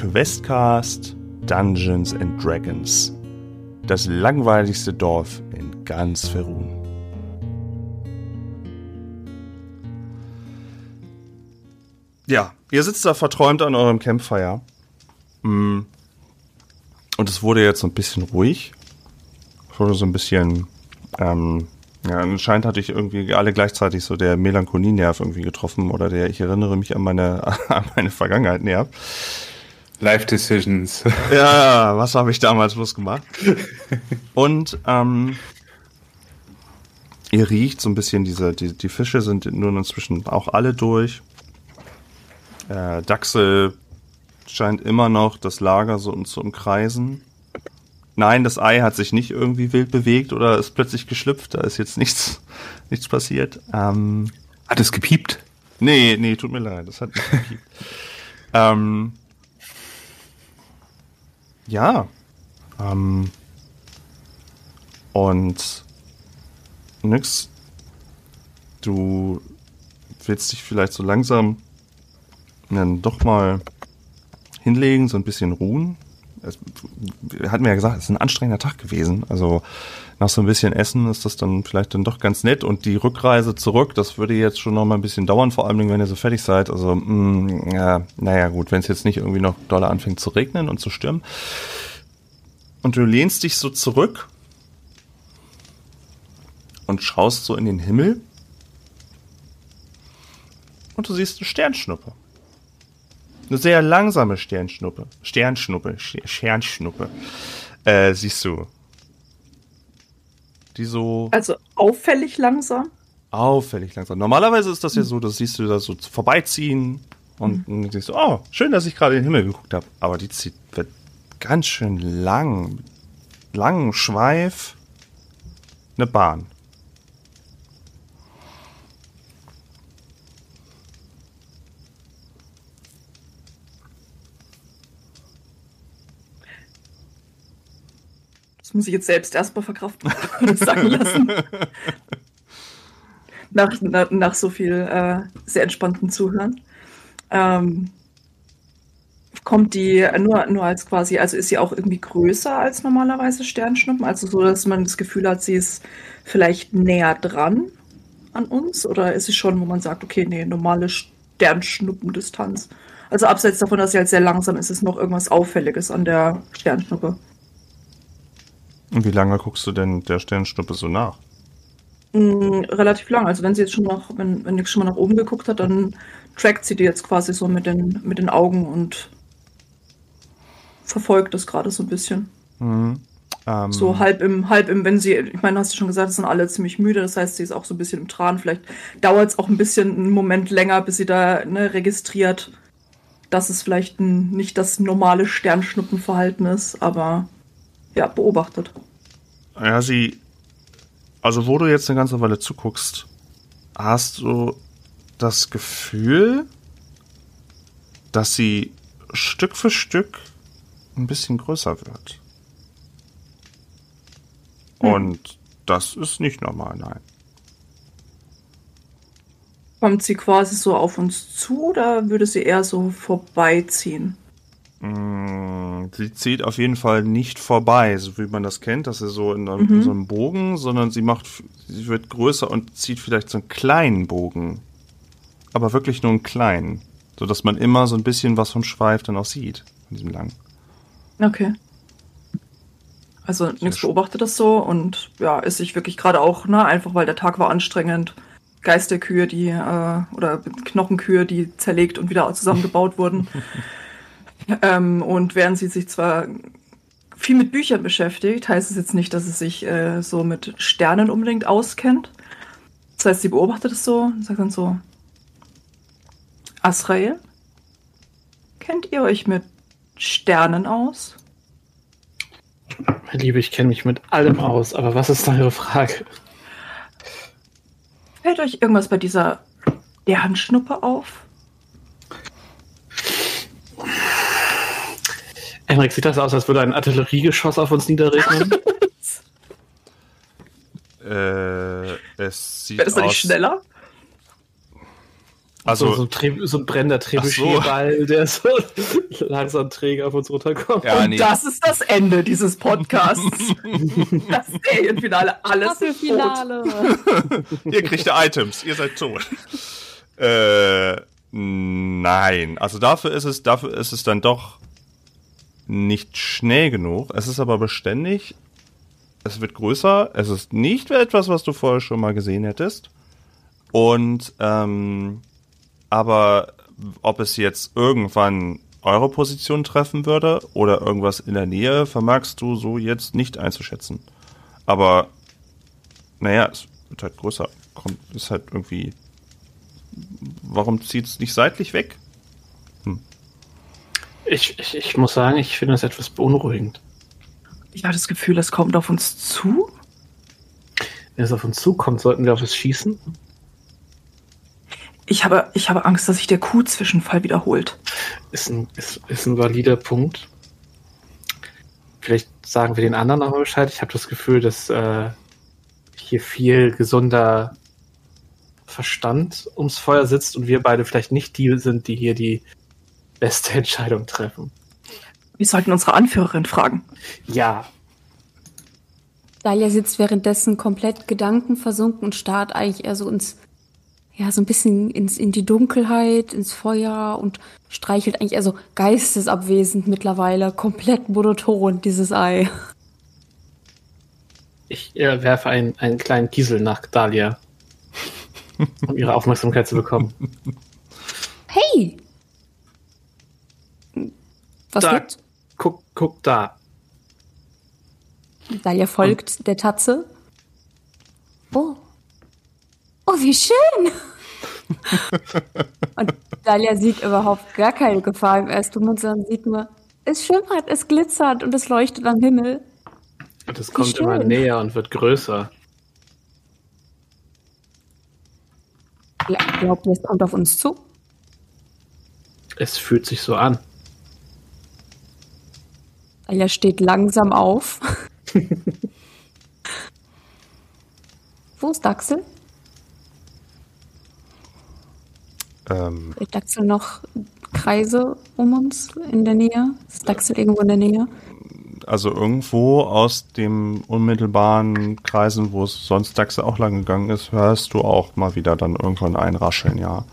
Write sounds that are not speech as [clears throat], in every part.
Questcast Dungeons and Dragons. Das langweiligste Dorf in ganz Ferun. Ja, ihr sitzt da verträumt an eurem Campfire. Mm. Und es wurde jetzt so ein bisschen ruhig. Es wurde so ein bisschen, ähm, ja, anscheinend hatte ich irgendwie alle gleichzeitig so der Melancholie-Nerv irgendwie getroffen oder der ich erinnere mich an meine, [laughs] an meine Vergangenheit-Nerv. Life Decisions. [laughs] Ja, was habe ich damals bloß gemacht? [laughs] Und ähm, ihr riecht so ein bisschen diese, die, die Fische sind nun inzwischen auch alle durch. Äh, Dachsel scheint immer noch das Lager so zu umkreisen. Nein, das Ei hat sich nicht irgendwie wild bewegt oder ist plötzlich geschlüpft. Da ist jetzt nichts, [laughs] nichts passiert. Ähm, hat es gepiept? Nee, nee, tut mir leid, das hat nicht gepiept. ähm, ja. Ähm, und nix. Du willst dich vielleicht so langsam dann doch mal hinlegen, so ein bisschen ruhen. Es, hat mir ja gesagt, es ist ein anstrengender Tag gewesen. Also nach so ein bisschen Essen ist das dann vielleicht dann doch ganz nett. Und die Rückreise zurück, das würde jetzt schon noch mal ein bisschen dauern, vor allem wenn ihr so fertig seid. Also, mh, ja, naja, gut, wenn es jetzt nicht irgendwie noch doll anfängt zu regnen und zu stürmen. Und du lehnst dich so zurück und schaust so in den Himmel. Und du siehst eine Sternschnuppe. Eine sehr langsame Sternschnuppe. Sternschnuppe. Sternschnuppe. Äh, siehst du. Die so. Also auffällig langsam? Auffällig langsam. Normalerweise ist das ja so, das siehst du da so vorbeiziehen und mhm. dann siehst du, oh, schön, dass ich gerade in den Himmel geguckt habe. Aber die zieht, wird ganz schön lang. Langen Schweif. Eine Bahn. Das muss ich jetzt selbst erstmal verkraften [laughs] und sagen lassen. nach, nach, nach, so viel äh, sehr entspannten Zuhören. Ähm, kommt die nur, nur als quasi, also ist sie auch irgendwie größer als normalerweise Sternschnuppen? Also so, dass man das Gefühl hat, sie ist vielleicht näher dran an uns? Oder ist sie schon, wo man sagt, okay, nee, normale Sternschnuppendistanz? Also abseits davon, dass sie halt sehr langsam ist, ist noch irgendwas Auffälliges an der Sternschnuppe. Und wie lange guckst du denn der Sternschnuppe so nach? Mm, relativ lang. Also wenn sie jetzt schon nach, wenn, wenn die schon mal nach oben geguckt hat, dann trackt sie die jetzt quasi so mit den, mit den Augen und verfolgt das gerade so ein bisschen. Mhm. Ähm, so halb im, halb im, wenn sie, ich meine, hast du schon gesagt, es sind alle ziemlich müde, das heißt, sie ist auch so ein bisschen im Tran. Vielleicht dauert es auch ein bisschen einen Moment länger, bis sie da ne, registriert, dass es vielleicht ein, nicht das normale Sternschnuppenverhalten ist, aber ja, beobachtet. Ja, sie, also wo du jetzt eine ganze Weile zuguckst, hast du das Gefühl, dass sie Stück für Stück ein bisschen größer wird. Hm. Und das ist nicht normal, nein. Kommt sie quasi so auf uns zu oder würde sie eher so vorbeiziehen? Mm, sie zieht auf jeden Fall nicht vorbei, so wie man das kennt, dass sie so in, einem, mhm. so einem Bogen, sondern sie macht, sie wird größer und zieht vielleicht so einen kleinen Bogen. Aber wirklich nur einen kleinen. So dass man immer so ein bisschen was vom Schweif dann auch sieht, in diesem langen. Okay. Also nichts beobachtet das so und ja, ist sich wirklich gerade auch, ne, einfach weil der Tag war anstrengend. Geisterkühe, die, äh, oder Knochenkühe, die zerlegt und wieder zusammengebaut wurden. [laughs] ähm, und während sie sich zwar viel mit Büchern beschäftigt, heißt es jetzt nicht, dass sie sich äh, so mit Sternen unbedingt auskennt. Das heißt, sie beobachtet es so und sagt dann so, Asrael, kennt ihr euch mit Sternen aus? Meine Liebe, ich kenne mich mit allem aus, aber was ist eure Frage? Fällt euch irgendwas bei dieser Sternschnuppe auf? Henrik, sieht das aus, als würde ein Artilleriegeschoss auf uns niederregnen? [laughs] äh, es sieht Wäre das aus... nicht schneller? Also Also, so, ein, so ein brennender Trebuchetball, der so [laughs] langsam träge auf uns runterkommt. Ja, Und nee. das ist das Ende dieses Podcasts. [laughs] das Serienfinale, alles tot. Staffelfinale. ihr kriegt die Items, ihr seid tot. äh, nein. Also dafür ist es, dafür ist es dann doch nicht schnell genug. Es ist aber beständig. Es wird größer. Es ist nicht etwas, was du vorher schon mal gesehen hättest. Und ähm, aber ob es jetzt irgendwann eure Position treffen würde oder irgendwas in der Nähe, vermagst du so jetzt nicht einzuschätzen. Aber naja, es wird halt größer. Kommt, ist halt irgendwie. Warum zieht es nicht seitlich weg? Ich, ich, ich muss sagen, ich finde das etwas beunruhigend. Ich habe das Gefühl, es kommt auf uns zu. Wenn es auf uns zukommt, sollten wir auf es schießen. Ich habe, ich habe Angst, dass sich der Q-Zwischenfall wiederholt. Ist ein, ist, ist ein valider Punkt. Vielleicht sagen wir den anderen nochmal Bescheid. Ich habe das Gefühl, dass äh, hier viel gesunder Verstand ums Feuer sitzt und wir beide vielleicht nicht die sind, die hier die beste [laughs] Entscheidung treffen. Wir sollten unsere Anführerin fragen. Ja, Dahlia sitzt währenddessen komplett gedankenversunken und starrt eigentlich eher so ins, ja, so ein bisschen ins, in die Dunkelheit, ins Feuer und streichelt eigentlich eher so geistesabwesend mittlerweile, komplett monoton, dieses Ei. ich äh, werfe einen, einen kleinen Kiesel nach Dahlia, [laughs] um ihre Aufmerksamkeit zu bekommen. Hey! Was Da. wird? Guck, guck da. Dahlia folgt der Tatze. Oh. Oh, wie schön! [laughs] und Dahlia sieht überhaupt gar keine Gefahr im ersten Moment, sondern sieht nur, es schimmert, es glitzert und es leuchtet am Himmel. Und es kommt immer näher und wird größer. Ja, glaubt ihr, es kommt auf uns zu? Es fühlt sich so an. Dahlia steht langsam auf. [laughs] Wo ist Daxel? Ähm, Ist Daxel noch Kreise um uns in der Nähe? Ist Daxel irgendwo in der Nähe? also irgendwo aus dem unmittelbaren Kreisen, wo es sonst Dachse auch lang gegangen ist, hörst du auch mal wieder dann irgendwann ein Rascheln, ja.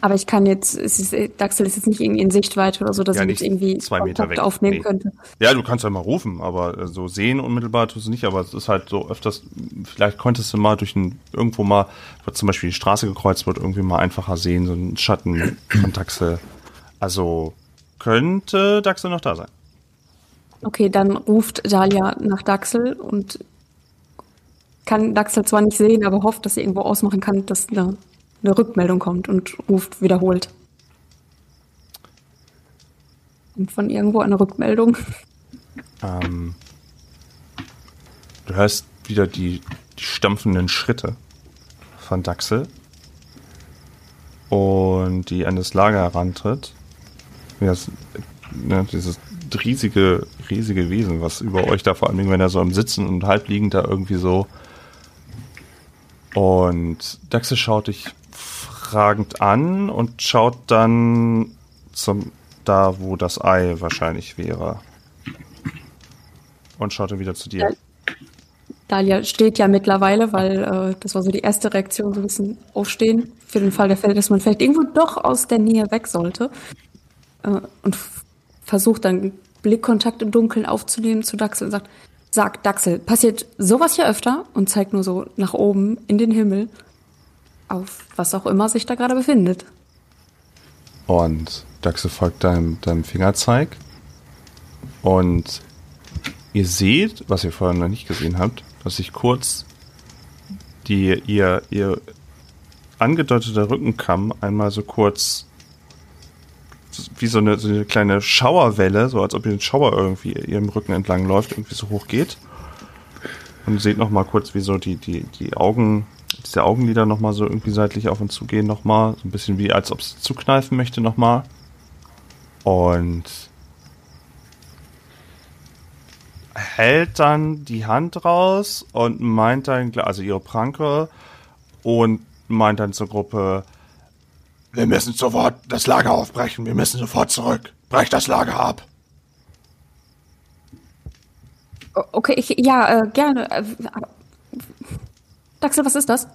Aber ich kann jetzt, es ist, Daxel ist jetzt nicht irgendwie in Sichtweite oder so, dass Ja, ich irgendwie zwei Meter Kontakt weg. aufnehmen Nee. könnte. Ja, du kannst ja mal rufen, aber äh, so sehen unmittelbar tust du nicht, aber es ist halt so öfters, vielleicht konntest du mal durch ein, irgendwo mal, wo zum Beispiel die Straße gekreuzt wird, irgendwie mal einfacher sehen, so einen Schatten von Dachse. Also könnte Dachse noch da sein. Okay, dann ruft Dahlia nach Daxel und kann Daxel zwar nicht sehen, aber hofft, dass sie irgendwo ausmachen kann, dass eine, eine Rückmeldung kommt und ruft wiederholt. Und von irgendwo eine Rückmeldung. Ähm, du hörst wieder die, die stampfenden Schritte von Daxel und die an das Lager herantritt. Das, ne, dieses riesige, riesige Wesen, was über euch da vor allem, wenn er so am Sitzen und halbliegend da irgendwie so. Und Daxel schaut dich fragend an und schaut dann zum da, wo das Ei wahrscheinlich wäre. Und schaut dann wieder zu dir. Ja. Dahlia steht ja mittlerweile, weil äh, das war so die erste Reaktion, so ein bisschen aufstehen, für den Fall der Fälle, dass man vielleicht irgendwo doch aus der Nähe weg sollte. Äh, und versucht dann Blickkontakt im Dunkeln aufzunehmen zu Daxel und sagt, sagt Daxel, passiert sowas hier öfter und zeigt nur so nach oben in den Himmel, auf was auch immer sich da gerade befindet. Und Daxe folgt deinem, deinem Fingerzeig. Und ihr seht, was ihr vorher noch nicht gesehen habt, dass sich kurz die, ihr, ihr angedeuteter Rückenkamm einmal so kurz wie so eine, so eine kleine Schauerwelle, so als ob ihr ein Schauer irgendwie ihrem Rücken entlang läuft, irgendwie so hoch geht. Und seht noch mal kurz, wie so die, die, die Augen, diese Augenlider noch mal so irgendwie seitlich auf und zu gehen noch mal. So ein bisschen wie, als ob es zukneifen möchte noch mal. Und hält dann die Hand raus und meint dann, also ihre Pranke und meint dann zur Gruppe, wir müssen sofort das Lager aufbrechen, wir müssen sofort zurück. Brech das Lager ab. Okay, ich, ja, äh, gerne. Daxel, was ist das?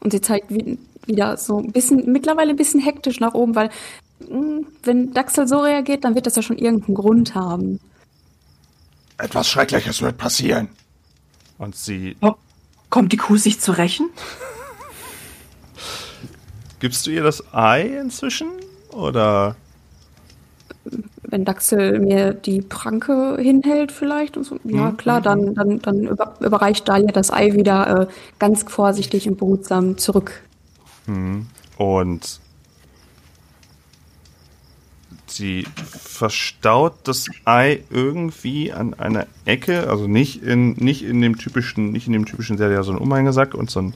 Und sie zeigt wie, wieder so ein bisschen, mittlerweile ein bisschen hektisch nach oben, weil hm, wenn Daxel so reagiert, dann wird das ja schon irgendeinen Grund haben. Etwas Schreckliches wird passieren. Und sie. Oh, kommt die Kuh sich zu rächen? Gibst du ihr das Ei inzwischen? Oder? Wenn Daxel mir die Pranke hinhält, vielleicht. So. Ja, mhm. klar, dann, dann, dann über, überreicht Dalia das Ei wieder äh, ganz vorsichtig und behutsam zurück. Mhm. Und sie verstaut das Ei irgendwie an einer Ecke, also nicht in, nicht in dem typischen, nicht in dem typischen, der ja so ein Umhängesack und so ein,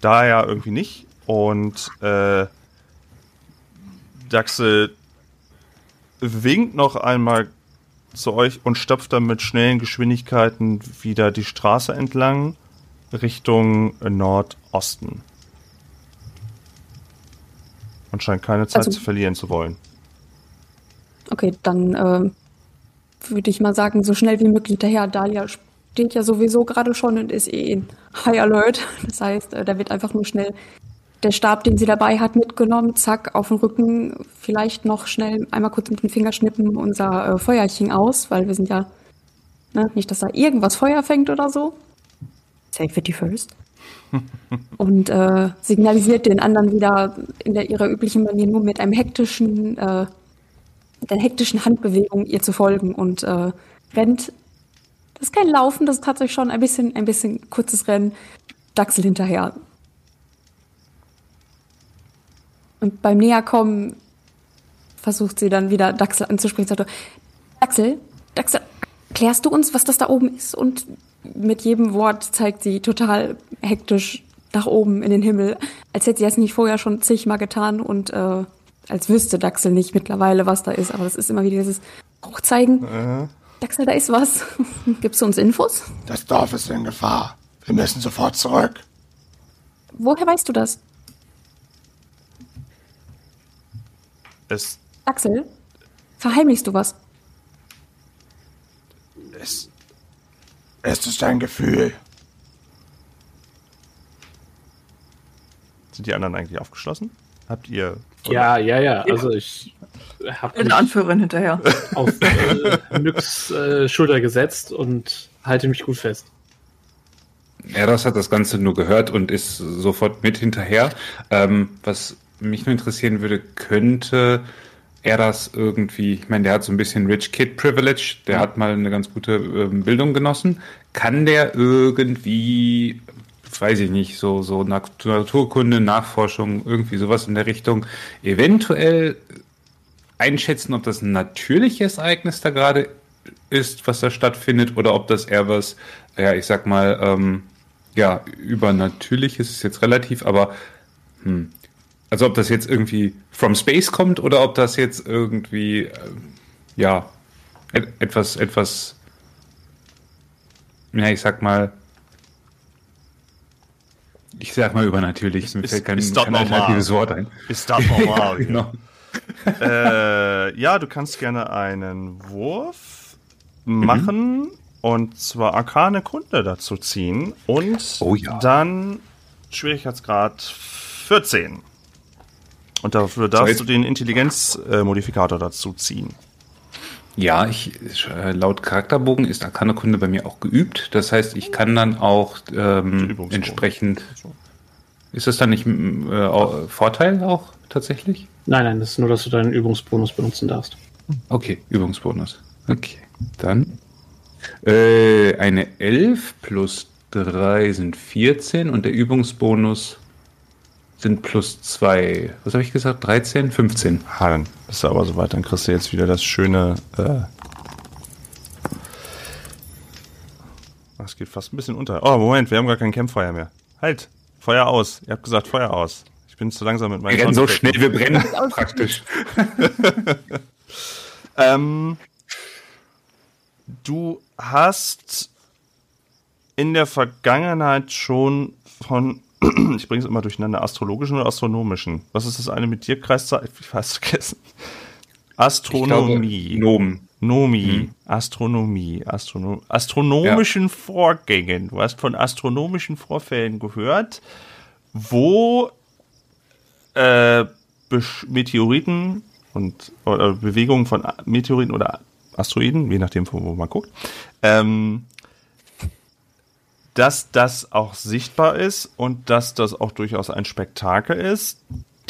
da ja irgendwie nicht, und äh, Daxel winkt noch einmal zu euch und stopft dann mit schnellen Geschwindigkeiten wieder die Straße entlang Richtung Nordosten. Und scheint keine Zeit also, zu verlieren zu wollen. Okay, dann äh, würde ich mal sagen, so schnell wie möglich daher. Dalia steht ja sowieso gerade schon und ist eh in High Alert. [laughs] Das heißt, äh, da wird einfach nur schnell der Stab, den sie dabei hat, mitgenommen, zack, auf den Rücken, vielleicht noch schnell einmal kurz mit dem Finger schnippen unser äh, Feuerchen aus, weil wir sind ja, ne, nicht, dass da irgendwas Feuer fängt oder so. Safety first. [laughs] und äh, signalisiert den anderen wieder in der ihrer üblichen Manier nur mit einem hektischen, äh, mit einer hektischen Handbewegung ihr zu folgen und äh, rennt. Das ist kein Laufen, das ist tatsächlich schon ein bisschen, ein bisschen kurzes Rennen. Dachsel hinterher. Und beim Näherkommen versucht sie dann wieder Daxel anzusprechen. Sagt, Daxel, Daxel, klärst du uns, was das da oben ist? Und mit jedem Wort zeigt sie total hektisch nach oben in den Himmel, als hätte sie es nicht vorher schon zigmal getan und äh, als wüsste Daxel nicht mittlerweile, was da ist. Aber das ist immer wieder dieses Hochzeigen. Äh. Daxel, da ist was. [laughs] Gibst du uns Infos? Das Dorf ist in Gefahr. Wir müssen sofort zurück. Woher weißt du das? Es. Axel, verheimlichst du was? Es. Es ist ein Gefühl. Sind die anderen eigentlich aufgeschlossen? Habt ihr. Ja, ja, ja. Also ich habe eine Anführerin hinterher [laughs] auf äh, Nyx äh, Schulter gesetzt und halte mich gut fest. Eros hat das Ganze nur gehört und ist sofort mit hinterher. Ähm, was mich nur interessieren würde, könnte er das irgendwie, ich meine, der hat so ein bisschen Rich Kid Privilege, der ja. hat mal eine ganz gute ähm, Bildung genossen. Kann der irgendwie, weiß ich nicht, so, so Naturkunde, Nachforschung, irgendwie sowas in der Richtung, eventuell einschätzen, ob das ein natürliches Ereignis da gerade ist, was da stattfindet, oder ob das eher was, ja, ich sag mal, ähm, ja, übernatürliches ist jetzt relativ, aber hm, also ob das jetzt irgendwie from space kommt oder ob das jetzt irgendwie, äh, ja, et etwas, etwas, ja, ich sag mal, ich sag mal übernatürlich, mir fällt kein, kein alternatives Wort ein. Ist das normal? [laughs] genau. äh, ja, du kannst gerne einen Wurf mhm. machen und zwar Arkane Kunde dazu ziehen und oh, ja. dann Schwierigkeitsgrad 14. Und dafür darfst so, du den Intelligenzmodifikator dazu ziehen. Ja, ich, laut Charakterbogen ist Arcana-Kunde bei mir auch geübt. Das heißt, ich kann dann auch ähm, entsprechend. Ist das dann nicht äh, Vorteil auch tatsächlich? Nein, nein, das ist nur, dass du deinen Übungsbonus benutzen darfst. Okay, Übungsbonus. Okay, dann äh, eine 11 plus 3 sind 14 und der Übungsbonus sind plus zwei. Was habe ich gesagt? 13, 15. Ha, dann bist du aber soweit. Dann kriegst du jetzt wieder das schöne. Äh das geht fast ein bisschen unter. Oh, Moment, wir haben gar kein Campfire mehr. Halt, Feuer aus. Ihr habt gesagt Feuer aus. Ich bin zu langsam mit meinem. Wir rennen so schnell, wir brennen [laughs] praktisch. [laughs] ähm, du hast in der Vergangenheit schon von [clears throat] ich bringe es immer durcheinander, astrologischen oder astronomischen. Was ist das eine mit dir, Kreiszeichen? Ich weiß vergessen. Astronomie. Glaube. Nomi, Mhm. Astronomie, Astrono astronomischen Vorgängen. Du hast von astronomischen Vorfällen gehört, wo äh, Meteoriten und oder Bewegungen von Meteoriten oder Asteroiden, je nachdem, von wo man guckt, ähm, dass das auch sichtbar ist und dass das auch durchaus ein Spektakel ist,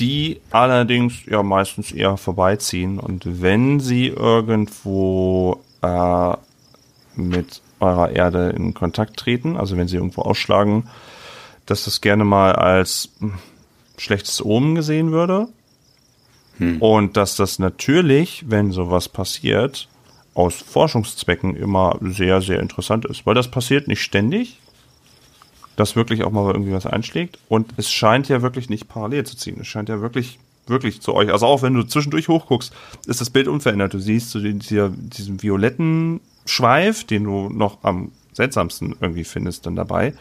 die allerdings ja meistens eher vorbeiziehen. Und wenn sie irgendwo äh, mit eurer Erde in Kontakt treten, also wenn sie irgendwo ausschlagen, dass das gerne mal als hm, schlechtes Omen gesehen würde. Und dass das natürlich, wenn sowas passiert, aus Forschungszwecken immer sehr, sehr interessant ist. Weil das passiert nicht ständig, dass wirklich auch mal irgendwie was einschlägt. Und es scheint ja wirklich nicht parallel zu ziehen. Es scheint ja wirklich, wirklich zu euch. Also auch wenn du zwischendurch hochguckst, ist das Bild unverändert. Du siehst so dieser, diesen violetten Schweif, den du noch am seltsamsten irgendwie findest, dann dabei.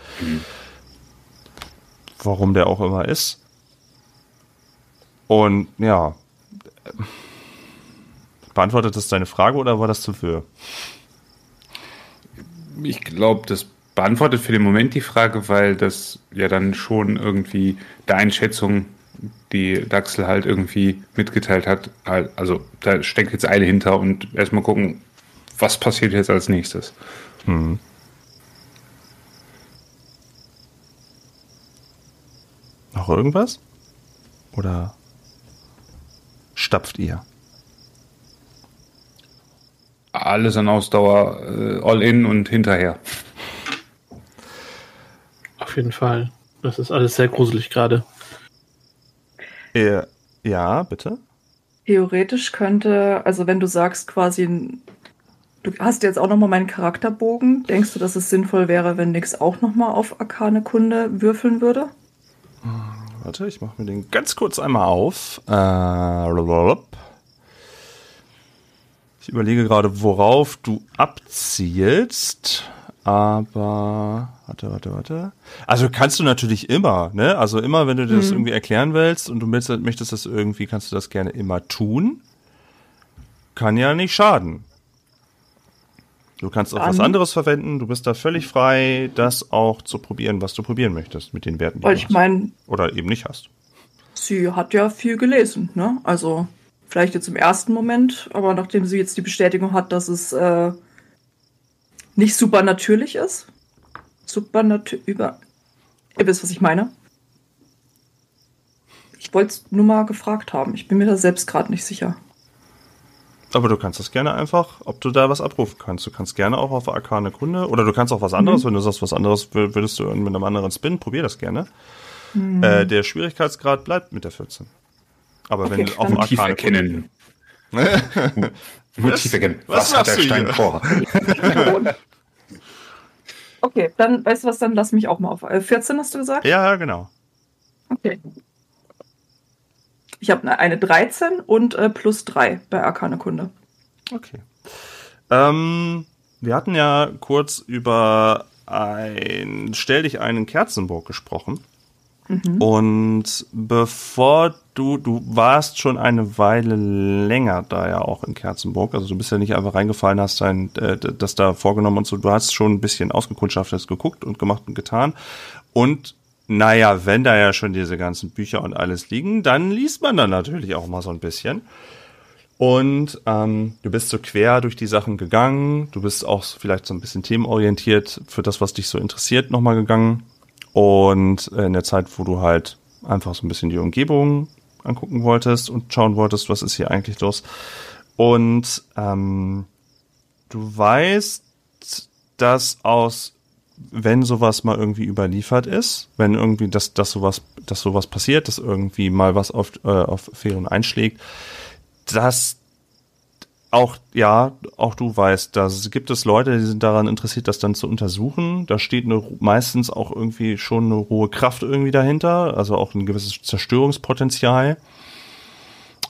Warum der auch immer ist. Und ja. Beantwortet das deine Frage oder war das zu viel? Ich glaube, das beantwortet für den Moment die Frage, weil das ja dann schon irgendwie der Einschätzung, die Daxel halt irgendwie mitgeteilt hat, halt, also da steckt jetzt Eile hinter und erstmal gucken, was passiert jetzt als nächstes. Noch irgendwas? Oder stapft ihr? Alles an Ausdauer, äh, all in und hinterher. Auf jeden Fall. Das ist alles sehr gruselig gerade. Äh, ja, bitte. Theoretisch könnte, also wenn du sagst quasi, du hast jetzt auch nochmal meinen Charakterbogen, denkst du, dass es sinnvoll wäre, wenn Nix auch nochmal auf Arkane Kunde würfeln würde? Warte, ich mache mir den ganz kurz einmal auf. Äh, ich überlege gerade, worauf du abzielst. Aber, warte, warte, warte. Also kannst du natürlich immer, ne? Also immer, wenn du dir das irgendwie erklären willst und du möchtest, möchtest das irgendwie, kannst du das gerne immer tun. Kann ja nicht schaden. Du kannst auch was Dann- anderes verwenden. Du bist da völlig frei, das auch zu probieren, was du probieren möchtest mit den Werten, die Weil du ich hast. meine, Oder eben nicht hast. sie hat ja viel gelesen, ne? Also vielleicht jetzt im ersten Moment, aber nachdem sie jetzt die Bestätigung hat, dass es äh, nicht super natürlich ist. Super über. Ihr wisst, was ich meine. Ich wollte es nur mal gefragt haben. Ich bin mir da selbst gerade nicht sicher. Aber du kannst das gerne einfach, ob du da was abrufen kannst. Du kannst gerne auch auf Arkane Kunde oder du kannst auch was anderes, Mhm. wenn du sagst, was anderes wür- würdest du mit einem anderen Spin, probier das gerne. Mhm. Äh, der Schwierigkeitsgrad bleibt mit der 14. Aber wenn Okay, du auf Motiv Arkane Kunde, erkennen. [laughs] Motiv erkennen. Was Was, hat der Stein hier? vor? [laughs] [laughs] Okay, dann weißt du was, dann lass mich auch mal auf. Äh, 14 hast du gesagt? Ja, genau. Okay. Ich habe eine, eine 13 und äh, plus 3 bei Arkane Kunde. Okay. Ähm, wir hatten ja kurz über ein Stell dich einen Kerzenburg gesprochen. Und bevor du, du warst schon eine Weile länger da ja auch in Kerzenburg, also du bist ja nicht einfach reingefallen, hast dein, äh, das da vorgenommen und so, du hast schon ein bisschen ausgekundschaftet, geguckt und gemacht und getan. Und naja, wenn da ja schon diese ganzen Bücher und alles liegen, dann liest man dann natürlich auch mal so ein bisschen. Und ähm, du bist so quer durch die Sachen gegangen. Du bist auch vielleicht so ein bisschen themenorientiert für das, was dich so interessiert, nochmal gegangen. Und in der Zeit, wo du halt einfach so ein bisschen die Umgebung angucken wolltest und schauen wolltest, was ist hier eigentlich los. Und ähm, du weißt, dass aus, wenn sowas mal irgendwie überliefert ist, wenn irgendwie das, dass sowas, dass sowas passiert, dass irgendwie mal was auf, äh, auf Ferien einschlägt, dass auch, ja, auch du weißt, da gibt es Leute, die sind daran interessiert, das dann zu untersuchen. Da steht eine, meistens auch irgendwie schon eine hohe Kraft irgendwie dahinter, also auch ein gewisses Zerstörungspotenzial.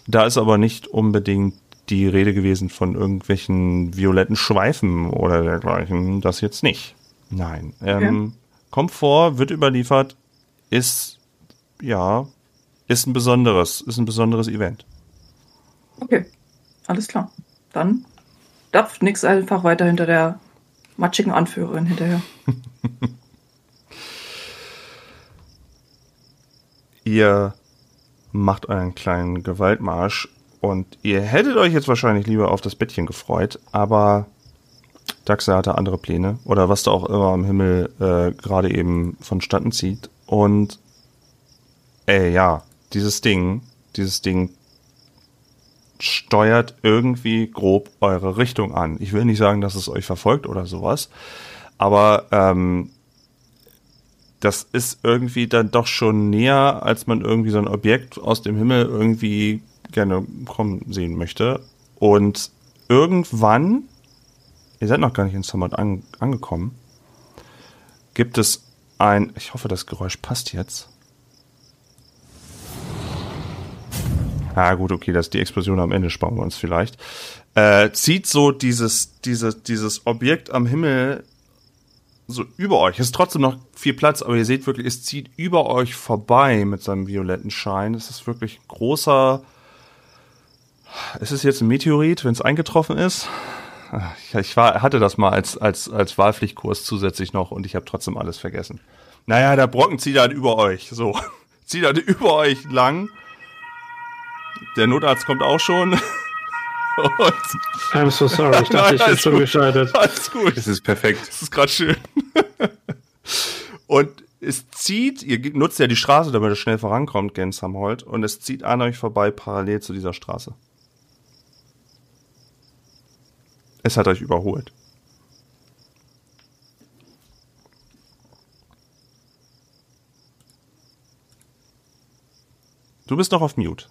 Da ist aber nicht unbedingt die Rede gewesen von irgendwelchen violetten Schweifen oder dergleichen. Das jetzt nicht. Nein. Ähm, Kommt vor, wird überliefert, ist, ja, ist ein besonderes, ist ein besonderes Event. Okay, alles klar. Dann darf nix einfach weiter hinter der matschigen Anführerin hinterher. [laughs] ihr macht euren kleinen Gewaltmarsch und ihr hättet euch jetzt wahrscheinlich lieber auf das Bettchen gefreut, aber Daxa hatte andere Pläne oder was da auch immer am Himmel äh, gerade eben vonstatten zieht. Und äh, ja, dieses Ding, dieses Ding steuert irgendwie grob eure Richtung an. Ich will nicht sagen, dass es euch verfolgt oder sowas, aber ähm, das ist irgendwie dann doch schon näher, als man irgendwie so ein Objekt aus dem Himmel irgendwie gerne kommen sehen möchte. Und irgendwann, ihr seid noch gar nicht in Summit an, angekommen, gibt es ein, ich hoffe, das Geräusch passt jetzt. Ah, gut, okay, das ist die Explosion am Ende, sparen wir uns vielleicht. Äh, zieht so dieses, dieses, dieses Objekt am Himmel so über euch. Es ist trotzdem noch viel Platz, aber ihr seht wirklich, es zieht über euch vorbei mit seinem violetten Schein. Es ist wirklich ein großer. Ist es jetzt ein Meteorit, wenn es eingetroffen ist? Ich war, hatte das mal als, als, als Wahlpflichtkurs zusätzlich noch und ich habe trotzdem alles vergessen. Naja, der Brocken zieht halt über euch. So. [laughs] Zieht halt über euch lang. Der Notarzt kommt auch schon. [laughs] Und I'm so sorry, ich dachte, Nein, ich bin schon gescheitert. Alles gut. Es ist perfekt. Das ist gerade schön. [laughs] und es zieht, ihr nutzt ja die Straße, damit es schnell vorankommt, Gensamhold, und es zieht an euch vorbei parallel zu dieser Straße. Es hat euch überholt. Du bist noch auf Mute.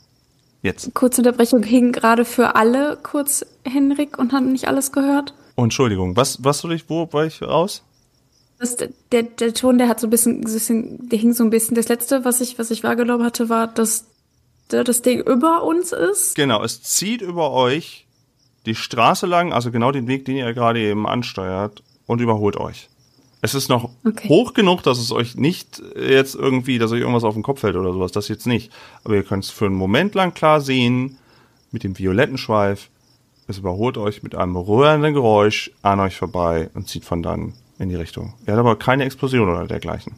Jetzt. Kurze Unterbrechung hing gerade für alle kurz Henrik und haben nicht alles gehört. Oh, Entschuldigung, was, was soll ich, wo war ich raus? Das, der, der Ton, der hat so ein bisschen, der hing so ein bisschen. Das letzte, was ich, was ich wahrgenommen hatte, war, dass das Ding über uns ist. Genau, es zieht über euch die Straße lang, also genau den Weg, den ihr gerade eben ansteuert, und überholt euch. Es ist noch okay. hoch genug, dass es euch nicht jetzt irgendwie, dass euch irgendwas auf den Kopf fällt oder sowas, das jetzt nicht. Aber ihr könnt es für einen Moment lang klar sehen, mit dem violetten Schweif. Es überholt euch mit einem rührenden Geräusch an euch vorbei und zieht von dann in die Richtung. Ihr habt aber keine Explosion oder dergleichen.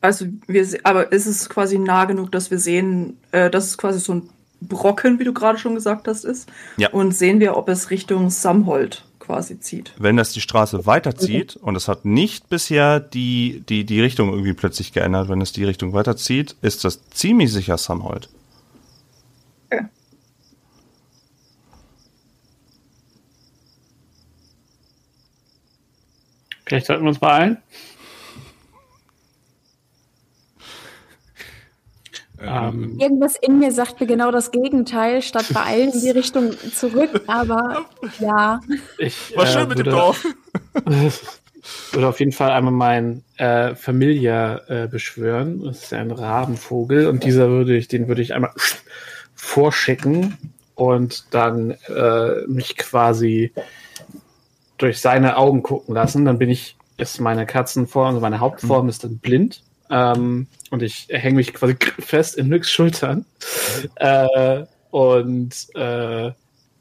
Also wir, aber ist es quasi nah genug, dass wir sehen, äh, dass es quasi so ein Brocken, wie du gerade schon gesagt hast, ist. Ja. Und sehen wir, ob es Richtung Samhold quasi zieht. Wenn das die Straße weiterzieht mhm. und es hat nicht bisher die, die, die Richtung irgendwie plötzlich geändert, wenn es die Richtung weiterzieht, ist das ziemlich sicher Samhold. Okay. Vielleicht sollten wir uns beeilen. Ähm, Irgendwas in mir sagt mir genau das Gegenteil, statt bei allen in die [laughs] Richtung zurück, aber ja. Ich, War schön äh, mit würde, dem Dorf. [laughs] würde auf jeden Fall einmal meinen äh, Familia äh, beschwören. Das ist ein Rabenvogel und dieser würde ich, den würde ich einmal [laughs] vorschicken und dann äh, mich quasi durch seine Augen gucken lassen. Dann bin ich, ist meine Katzenform, also meine Hauptform mhm. ist dann blind ähm, und ich hänge mich quasi [laughs] fest in Nyx Schultern. Äh, und äh,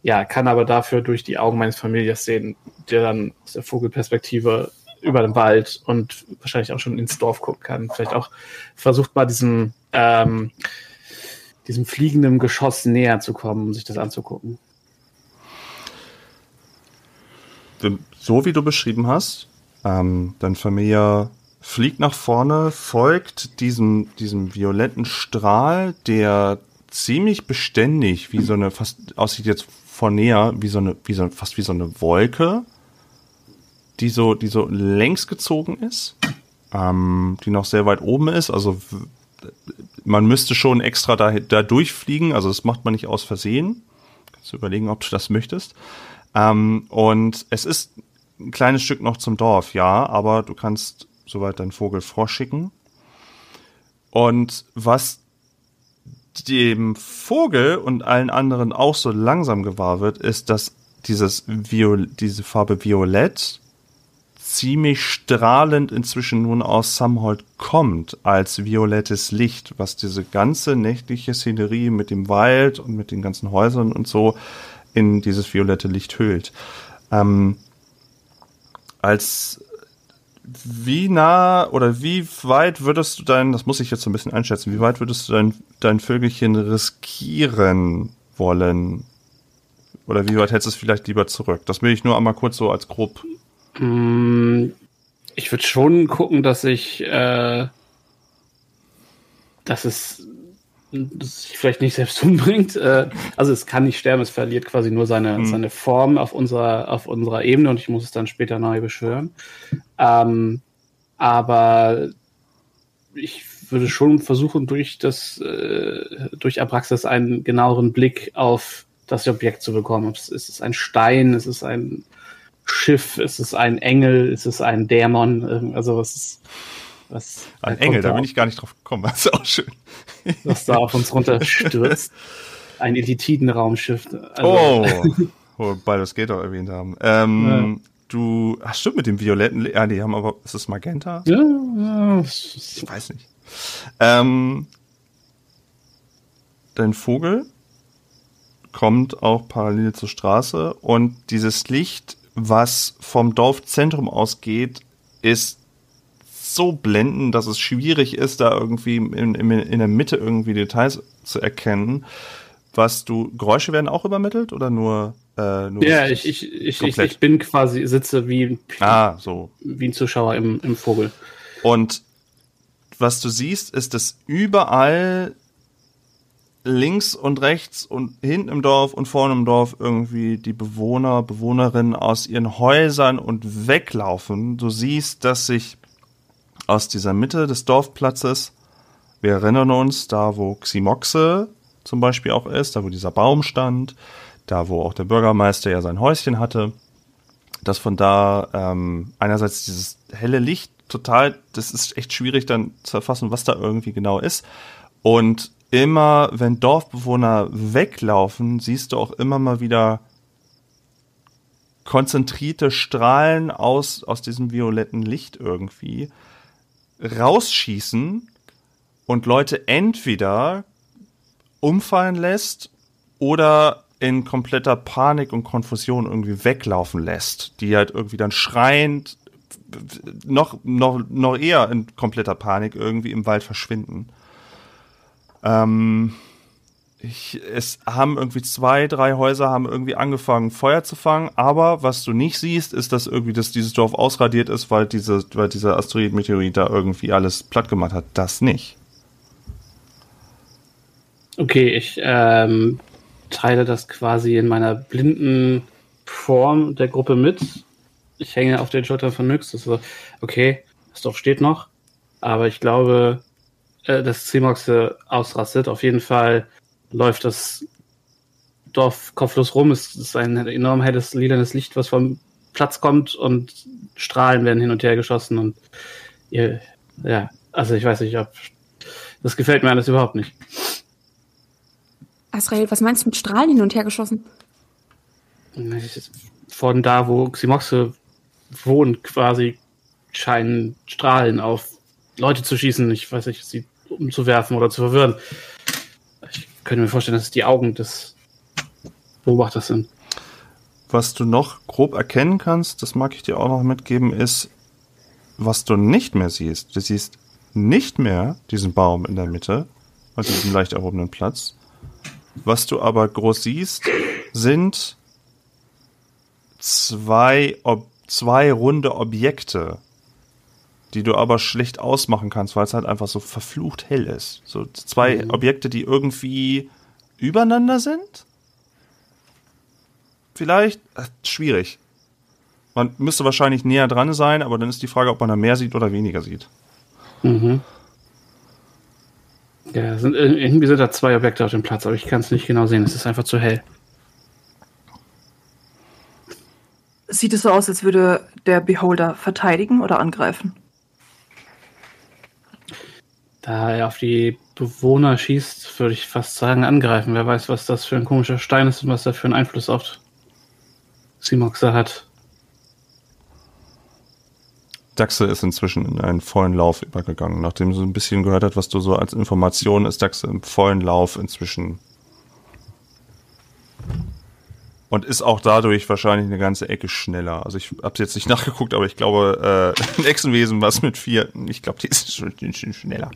ja, kann aber dafür durch die Augen meines Familiers sehen, der dann aus der Vogelperspektive über den Wald und wahrscheinlich auch schon ins Dorf gucken kann. Vielleicht auch versucht mal diesem, ähm, diesem fliegenden Geschoss näher zu kommen, um sich das anzugucken. So wie du beschrieben hast, ähm, dein Familie fliegt nach vorne, folgt diesem, diesem violetten Strahl, der ziemlich beständig, wie so eine, fast aussieht jetzt von näher, wie so eine, wie so, fast wie so eine Wolke, die so, die so längs gezogen ist, ähm, die noch sehr weit oben ist, also man müsste schon extra da, da durchfliegen, also das macht man nicht aus Versehen. Kannst du überlegen, ob du das möchtest. Ähm, und es ist ein kleines Stück noch zum Dorf, ja, aber du kannst soweit dein Vogel vorschicken. Und was dem Vogel und allen anderen auch so langsam gewahr wird, ist, dass dieses Viol diese Farbe Violett ziemlich strahlend inzwischen nun aus Samhold kommt als violettes Licht, was diese ganze nächtliche Szenerie mit dem Wald und mit den ganzen Häusern und so in dieses violette Licht hüllt. Ähm, als wie nah oder wie weit würdest du dein, das muss ich jetzt so ein bisschen einschätzen, wie weit würdest du dein, dein Vögelchen riskieren wollen? Oder wie weit hättest du es vielleicht lieber zurück? Das will ich nur einmal kurz so als grob. Mm, ich würde schon gucken, dass ich, äh, dass es das sich vielleicht nicht selbst [laughs] umbringt. Äh, also es kann nicht sterben, es verliert quasi nur seine, mhm. seine Form auf unserer, auf unserer Ebene und ich muss es dann später neu beschwören. Ähm, aber ich würde schon versuchen, durch das, äh, durch Abraxas einen genaueren Blick auf das Objekt zu bekommen. Es ist ein Stein, es ist ein Schiff, es ist ein Engel, es ist ein Dämon, also es ist was. Ein Engel, da bin ich gar nicht drauf gekommen, [laughs] das ist auch schön. Was da auf uns runterstürzt. [laughs] Ein Elitiden-Raumschiff. Also. Oh, wo wir das Gate auch erwähnt haben. Ähm, ja. Du, ach stimmt, mit dem violetten, ja, die haben aber, ist das Magenta? Ja, ja. Ich weiß nicht. Ähm, dein Vogel kommt auch parallel zur Straße und dieses Licht, was vom Dorfzentrum ausgeht, ist so blenden, dass es schwierig ist, da irgendwie in, in, in der Mitte irgendwie Details zu erkennen. Was du, Geräusche werden auch übermittelt oder nur, äh, nur Ja, ich, ich, ich, ich, ich, bin quasi, sitze wie, ah, so. wie ein Zuschauer im, im Vogel. Und was du siehst, ist, dass überall links und rechts und hinten im Dorf und vorne im Dorf irgendwie die Bewohner, Bewohnerinnen aus ihren Häusern und weglaufen. Du siehst, dass sich aus dieser Mitte des Dorfplatzes. Wir erinnern uns, da wo Ximoxe zum Beispiel auch ist, da wo dieser Baum stand, da wo auch der Bürgermeister ja sein Häuschen hatte, dass von da ähm, einerseits dieses helle Licht total, das ist echt schwierig dann zu erfassen, was da irgendwie genau ist. Und immer, wenn Dorfbewohner weglaufen, siehst du auch immer mal wieder konzentrierte Strahlen aus, aus diesem violetten Licht irgendwie rausschießen und Leute entweder umfallen lässt oder in kompletter Panik und Konfusion irgendwie weglaufen lässt, die halt irgendwie dann schreiend noch, noch, noch eher in kompletter Panik irgendwie im Wald verschwinden. Ähm, ich, es haben irgendwie zwei, drei Häuser haben irgendwie angefangen, Feuer zu fangen, aber was du nicht siehst, ist, dass irgendwie dass dieses Dorf ausradiert ist, weil, diese, weil dieser Asteroid-Meteorit da irgendwie alles platt gemacht hat. Das nicht. Okay, ich ähm, teile das quasi in meiner blinden Form der Gruppe mit. Ich hänge auf den Schultern von Nyx. Das ist so, okay, das Dorf steht noch, aber ich glaube, äh, dass Zimox ausrastet. Auf jeden Fall läuft das Dorf kopflos rum. Es ist ein enorm helles, lilanes Licht, was vom Platz kommt und Strahlen werden hin und her geschossen und ihr, ja, also ich weiß nicht, ob das gefällt mir alles überhaupt nicht. Asrael, was meinst du mit Strahlen hin und her geschossen? Von da, wo Ximoxe wohnt, quasi scheinen Strahlen auf Leute zu schießen. Ich weiß nicht, sie umzuwerfen oder zu verwirren könnte mir vorstellen, dass es die Augen des Beobachters sind. Was du noch grob erkennen kannst, das mag ich dir auch noch mitgeben, ist, was du nicht mehr siehst. Du siehst nicht mehr diesen Baum in der Mitte, also diesen leicht erhobenen Platz. Was du aber groß siehst, sind zwei, ob, zwei runde Objekte, die du aber schlecht ausmachen kannst, weil es halt einfach so verflucht hell ist. So zwei mhm. Objekte, die irgendwie übereinander sind? Vielleicht? Ach, schwierig. Man müsste wahrscheinlich näher dran sein, aber dann ist die Frage, ob man da mehr sieht oder weniger sieht. Mhm. Ja, sind, irgendwie sind da zwei Objekte auf dem Platz, aber ich kann es nicht genau sehen. Es ist einfach zu hell. Sieht es so aus, als würde der Beholder verteidigen oder angreifen? Da er auf die Bewohner schießt, würde ich fast sagen, angreifen. Wer weiß, was das für ein komischer Stein ist und was er für einen Einfluss auf Simoxa hat. Daxe ist inzwischen in einen vollen Lauf übergegangen. Nachdem sie ein bisschen gehört hat, was du so als Information ist, Daxe im vollen Lauf inzwischen. Und ist auch dadurch wahrscheinlich eine ganze Ecke schneller. Also ich habe jetzt nicht [laughs] nachgeguckt, aber ich glaube, äh, [laughs] ein Echsenwesen was mit vier, ich glaube, die ist schon, schon schneller.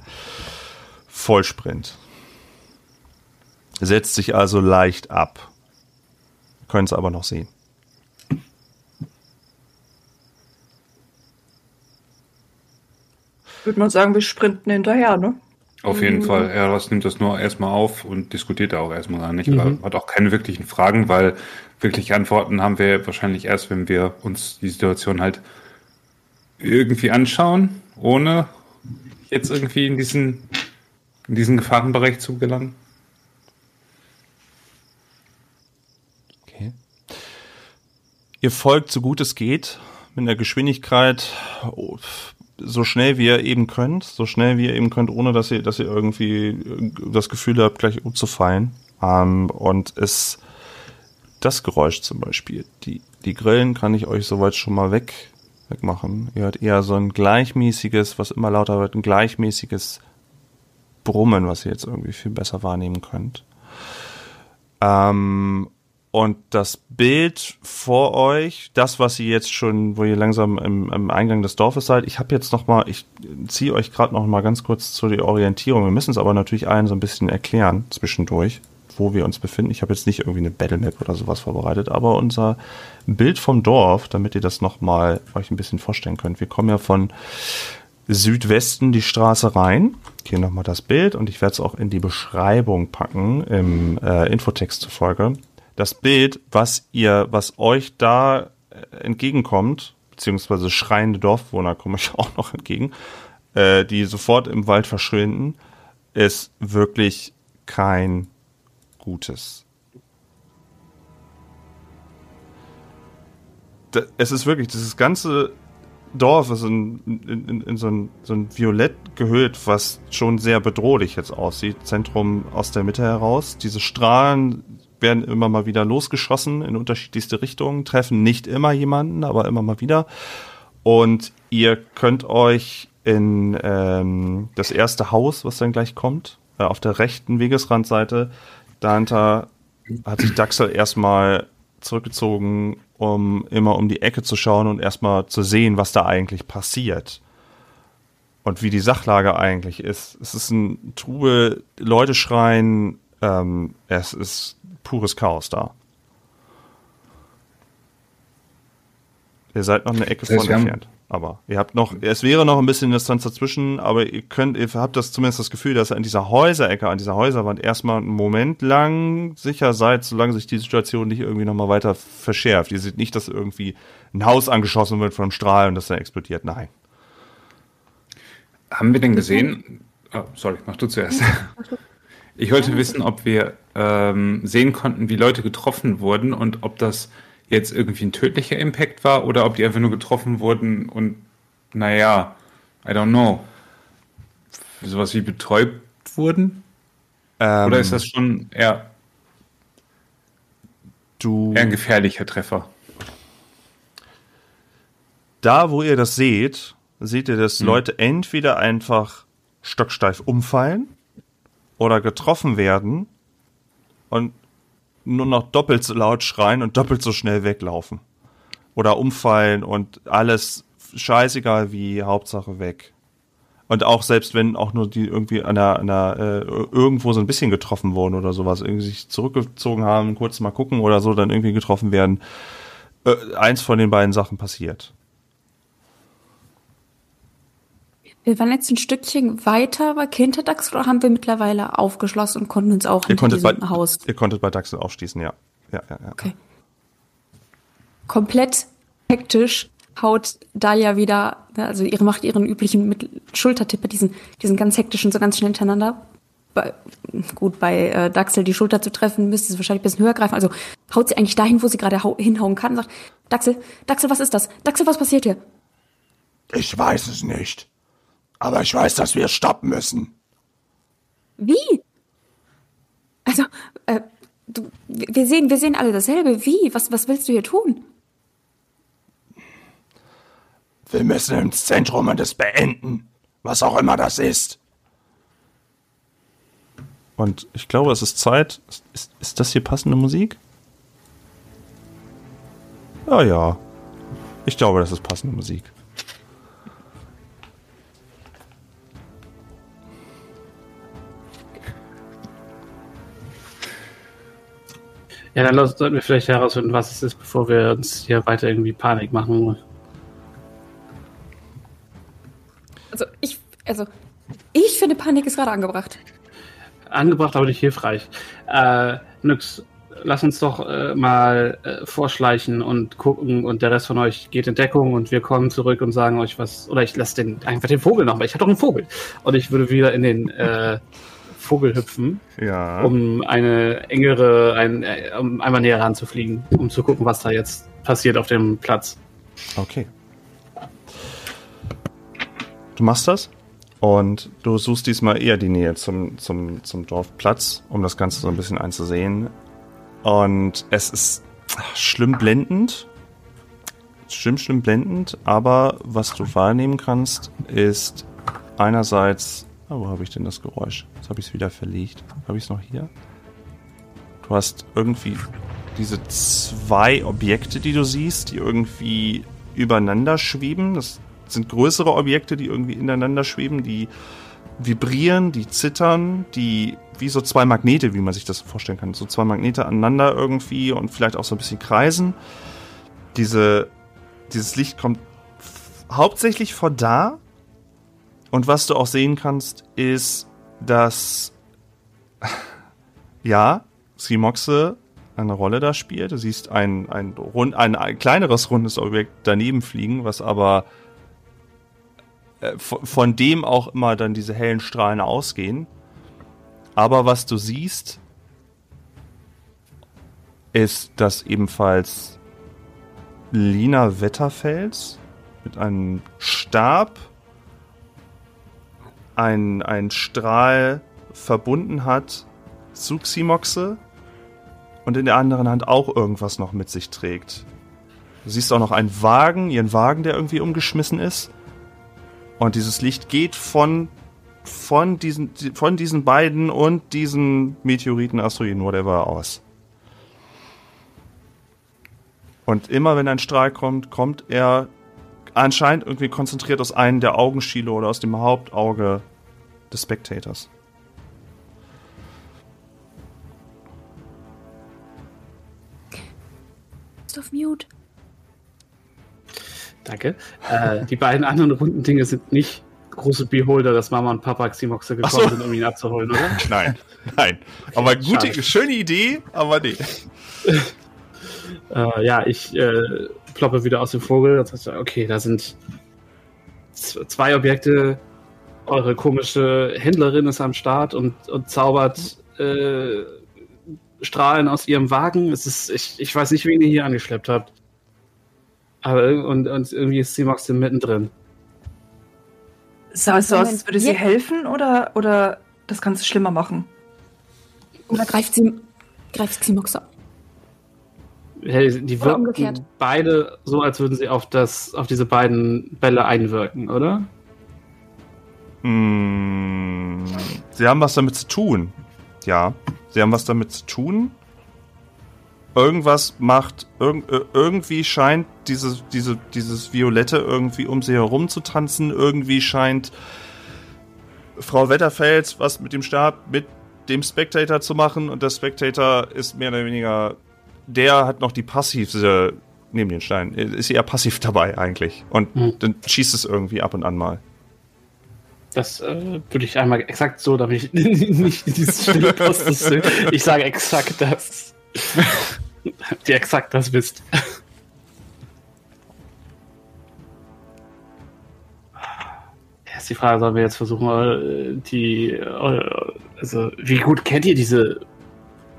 Vollsprint. Setzt sich also leicht ab. Können es aber noch sehen. Würde man sagen, wir sprinten hinterher, ne? Auf jeden Fall. Eros nimmt das nur erstmal auf und diskutiert da auch erstmal gar nicht. Mhm. Hat auch keine wirklichen Fragen, weil wirklich Antworten haben wir wahrscheinlich erst, wenn wir uns die Situation halt irgendwie anschauen, ohne jetzt irgendwie in diesen, in diesen Gefahrenbereich zu gelangen. Okay. Ihr folgt so gut es geht mit einer Geschwindigkeit so schnell wie ihr eben könnt, so schnell wie ihr eben könnt, ohne dass ihr, dass ihr irgendwie das Gefühl habt, gleich umzufallen. Ähm, und es das Geräusch zum Beispiel, die, die Grillen kann ich euch soweit schon mal weg, wegmachen. Ihr hört eher so ein gleichmäßiges, was immer lauter wird, ein gleichmäßiges Brummen, was ihr jetzt irgendwie viel besser wahrnehmen könnt. Ähm, und das Bild vor euch, das, was ihr jetzt schon, wo ihr langsam im, im Eingang des Dorfes seid, ich habe jetzt noch mal, ich ziehe euch gerade noch mal ganz kurz zu der Orientierung. Wir müssen es aber natürlich allen so ein bisschen erklären zwischendurch, wo wir uns befinden. Ich habe jetzt nicht irgendwie eine Battlemap oder sowas vorbereitet, aber unser Bild vom Dorf, damit ihr das noch mal euch ein bisschen vorstellen könnt. Wir kommen ja von Südwesten die Straße rein. Hier nochmal das Bild und ich werde es auch in die Beschreibung packen im äh, Infotext zufolge das Bild, was ihr, was euch da äh, entgegenkommt, beziehungsweise schreiende Dorfwohner kommen euch [laughs] auch noch entgegen, äh, die sofort im Wald verschwinden, ist wirklich kein gutes. es ist wirklich, dieses ganze Dorf ist in, in, in, in so, ein, so ein Violett gehüllt, was schon sehr bedrohlich jetzt aussieht. Zentrum aus der Mitte heraus. Diese Strahlen werden immer mal wieder losgeschossen in unterschiedlichste Richtungen, treffen nicht immer jemanden, aber immer mal wieder. Und ihr könnt euch in ähm, das erste Haus, was dann gleich kommt, äh, auf der rechten Wegesrandseite, dahinter hat sich Daxel erstmal zurückgezogen, um immer um die Ecke zu schauen und erstmal zu sehen, was da eigentlich passiert. Und wie die Sachlage eigentlich ist. Es ist ein Trubel, Leute schreien, ähm, es ist pures Chaos da. Ihr seid noch eine Ecke das von entfernt. Aber ihr habt noch, es wäre noch ein bisschen Distanz dazwischen, aber ihr könnt, ihr habt das zumindest das Gefühl, dass ihr an dieser Häuserecke, an dieser Häuserwand erstmal einen Moment lang sicher seid, solange sich die Situation nicht irgendwie nochmal weiter verschärft. Ihr seht nicht, dass irgendwie ein Haus angeschossen wird von einem Strahl und das dann explodiert. Nein. Haben wir denn gesehen? Oh, sorry, mach du zuerst. Ich wollte wissen, ob wir ähm, sehen konnten, wie Leute getroffen wurden und ob das jetzt irgendwie ein tödlicher Impact war oder ob die einfach nur getroffen wurden und naja, I don't know, sowas wie betäubt wurden? Ähm, oder ist das schon eher, du, eher ein gefährlicher Treffer? Da, wo ihr das seht, seht ihr, dass hm. Leute entweder einfach stocksteif umfallen oder getroffen werden und nur noch doppelt so laut schreien und doppelt so schnell weglaufen. Oder umfallen und alles scheißegal wie, Hauptsache weg. Und auch selbst wenn auch nur die irgendwie an der, an der äh, irgendwo so ein bisschen getroffen wurden oder sowas, irgendwie sich zurückgezogen haben, kurz mal gucken oder so, dann irgendwie getroffen werden, äh, eins von den beiden Sachen passiert. Wir waren jetzt ein Stückchen weiter bei Kinterdax oder haben wir mittlerweile aufgeschlossen und konnten uns auch in diesem bei, Haus? Ihr konntet bei Daxel aufschließen, ja. Ja, ja, ja. Okay. Komplett hektisch haut Dahlia wieder, also ihre macht ihren üblichen Schultertipper, diesen, diesen ganz hektischen, so ganz schnell hintereinander. Bei, gut, bei äh, Daxel die Schulter zu treffen, müsste es wahrscheinlich ein bisschen höher greifen. Also haut sie eigentlich dahin, wo sie gerade hinhauen kann, sagt, Daxel, Daxel, was ist das? Daxel, was passiert hier? Ich weiß es nicht. Aber ich weiß, dass wir stoppen müssen. Wie? Also, äh, du, wir sehen, wir sehen alle dasselbe. Wie? Was, was willst du hier tun? Wir müssen ins Zentrum und es beenden. Was auch immer das ist. Und ich glaube, es ist Zeit. Ist, ist, ist das hier passende Musik? Ja, ja. Ich glaube, das ist passende Musik. Ja, dann sollten wir vielleicht herausfinden, was es ist, bevor wir uns hier weiter irgendwie Panik machen. Also ich, also ich finde Panik ist gerade angebracht. Angebracht, aber nicht hilfreich. Äh, Nix, lass uns doch äh, mal äh, vorschleichen und gucken und der Rest von euch geht in Deckung und wir kommen zurück und sagen euch was. Oder ich lasse den einfach den Vogel noch mal. Ich habe doch einen Vogel. Und ich würde wieder in den äh, Vogel hüpfen, Ja. um eine engere, ein, äh, um einmal näher ranzufliegen, um zu gucken, was da jetzt passiert auf dem Platz. Okay. Du machst das und du suchst diesmal eher die Nähe zum, zum, zum Dorfplatz, um das Ganze so ein bisschen einzusehen. Und es ist schlimm blendend. Schlimm, schlimm blendend, aber was du wahrnehmen kannst, ist einerseits. Wo habe ich denn das Geräusch? Jetzt habe ich es wieder verlegt. Habe ich es noch hier? Du hast irgendwie diese zwei Objekte, die du siehst, die irgendwie übereinander schweben. Das sind größere Objekte, die irgendwie ineinander schweben, die vibrieren, die zittern, die wie so zwei Magnete, wie man sich das vorstellen kann. So zwei Magnete aneinander irgendwie und vielleicht auch so ein bisschen kreisen. Diese, dieses Licht kommt hauptsächlich von da. Und was du auch sehen kannst, ist, dass ja, Simoxe eine Rolle da spielt. Du siehst ein, ein, rund, ein, ein kleineres rundes Objekt daneben fliegen, was aber äh, von, von dem auch immer dann diese hellen Strahlen ausgehen. Aber was du siehst, ist, dass ebenfalls Lina Wetterfels mit einem Stab ein, ein Strahl verbunden hat zu Ximoxe und in der anderen Hand auch irgendwas noch mit sich trägt. Du siehst auch noch einen Wagen, ihren Wagen, der irgendwie umgeschmissen ist. Und dieses Licht geht von, von, diesen, von diesen beiden und diesen Meteoriten, Asteroiden, whatever, aus. Und immer wenn ein Strahl kommt, kommt er anscheinend irgendwie konzentriert aus einem der Augenschiele oder aus dem Hauptauge des Spectators. Ist auf Mute. Danke. Äh, die beiden anderen runden Dinge sind nicht große Beholder, dass Mama und Papa Ximoxe gekommen so. sind, um ihn abzuholen, oder? [laughs] Nein, nein. Aber gute, Schade. schöne Idee, aber nee. Äh, ja, ich äh, ploppe wieder aus dem Vogel. Das heißt, okay, da sind zwei Objekte. Eure komische Händlerin ist am Start und, und zaubert äh, Strahlen aus ihrem Wagen. Es ist, ich, ich weiß nicht, wen ihr hier angeschleppt habt. Aber und, und irgendwie ist Simox mittendrin. Sah es so aus, als würde sie helfen oder, oder das Ganze schlimmer machen? Oder greift sie, greift Ximox die wirken umgekehrt. beide so, als würden sie auf, das, auf diese beiden Bälle einwirken, oder? Mm, sie haben was damit zu tun. Ja, sie haben was damit zu tun. Irgendwas macht, irg äh, irgendwie scheint dieses, diese, dieses Violette irgendwie um sie herum zu tanzen. Irgendwie scheint Frau Wetterfeld was mit dem Stab, mit dem Spectator zu machen. Und der Spectator ist mehr oder weniger, der hat noch die passive, neben den Stein, ist eher passiv [laughs] dabei eigentlich. Und Hm. dann schießt es irgendwie ab und an mal. Das äh, würde ich einmal exakt so, damit ich [laughs] nicht dieses Stille [laughs] Postes Ich sage exakt das. Die exakt das wisst. Ist die Frage, sollen wir jetzt versuchen, äh, die. äh, Also, wie gut kennt ihr diese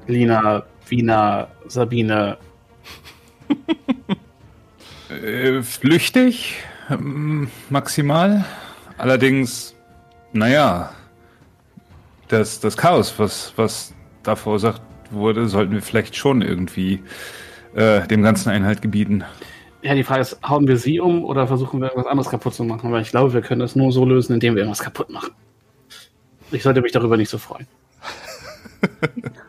Lina, Wiener, Sabine? Äh, flüchtig, ähm, maximal. Allerdings, naja, das, das Chaos, was, was da verursacht wurde, sollten wir vielleicht schon irgendwie äh, dem ganzen Einhalt gebieten. Ja, die Frage ist, hauen wir sie um oder versuchen wir irgendwas anderes kaputt zu machen? Weil ich glaube, wir können das nur so lösen, indem wir irgendwas kaputt machen. Ich sollte mich darüber nicht so freuen. [laughs]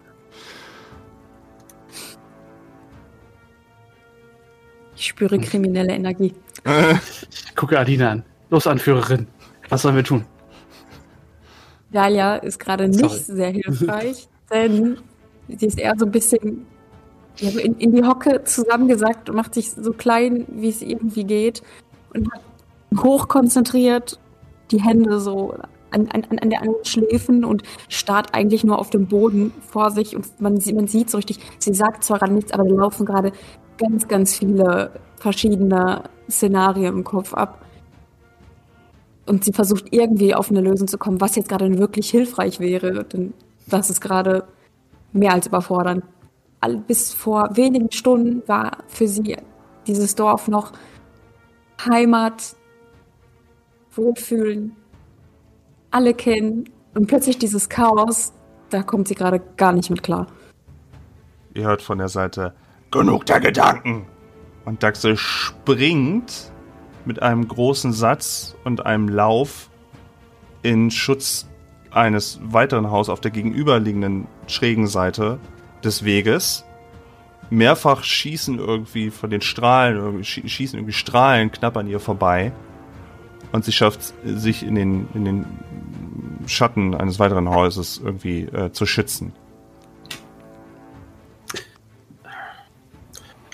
Ich spüre kriminelle Energie. [laughs] Ich gucke Adina an. Los, Anführerin. Was sollen wir tun? Dalia ist gerade nicht Sorry. sehr hilfreich, [laughs] denn sie ist eher so ein bisschen in, in die Hocke zusammengesackt und macht sich so klein, wie es irgendwie geht und hochkonzentriert die Hände so an, an, an, der, an den Schläfen und starrt eigentlich nur auf dem Boden vor sich und man, sie- man sieht so richtig, sie sagt zwar gerade nichts, aber da laufen gerade ganz, ganz viele verschiedene Szenarien im Kopf ab. Und sie versucht irgendwie auf eine Lösung zu kommen, was jetzt gerade wirklich hilfreich wäre. Denn das ist gerade mehr als überfordernd. Bis vor wenigen Stunden war für sie dieses Dorf noch Heimat, Wohlfühlen, alle kennen. Und plötzlich dieses Chaos, da kommt sie gerade gar nicht mit klar. Ihr hört von der Seite Genug der Gedanken. und Daxe springt mit einem großen Satz und einem Lauf in Schutz eines weiteren Hauses auf der gegenüberliegenden schrägen Seite des Weges. Mehrfach schießen irgendwie von den Strahlen, schießen irgendwie Strahlen knapp an ihr vorbei. Und sie schafft sich in den, in den Schatten eines weiteren Hauses irgendwie äh, zu schützen.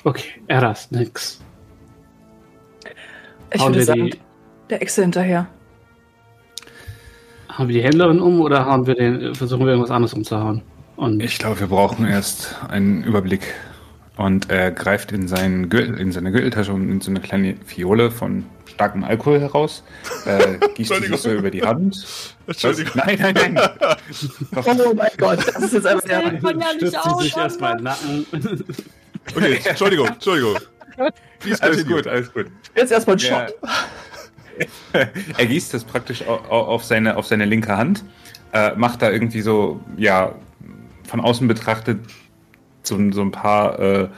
Okay, Eras, nix. Ich Hauen würde wir sagen, die- der Echse hinterher. Hauen wir die Händlerin um oder hauen wir den, versuchen wir irgendwas anderes umzuhauen? Und Ich glaube, wir brauchen erst einen Überblick. Und er greift in, seinen Gürtel, in seine Gürteltasche und nimmt so eine kleine Fiole von starkem Alkohol heraus, äh, [laughs] gießt die sich so über die Hand. Entschuldigung. Was? Nein, nein, nein. [laughs] Oh mein Gott, das ist jetzt einfach der. hält man ja nicht aus, sich erstmal in den Nacken. [laughs] Okay, Entschuldigung, Entschuldigung. Please Alles continue. gut, alles gut. Jetzt erstmal ein Ja. Shot. [laughs] er gießt das praktisch au- au- auf seine, auf seine linke Hand, äh, macht da irgendwie so, ja, von außen betrachtet so, so ein paar äh,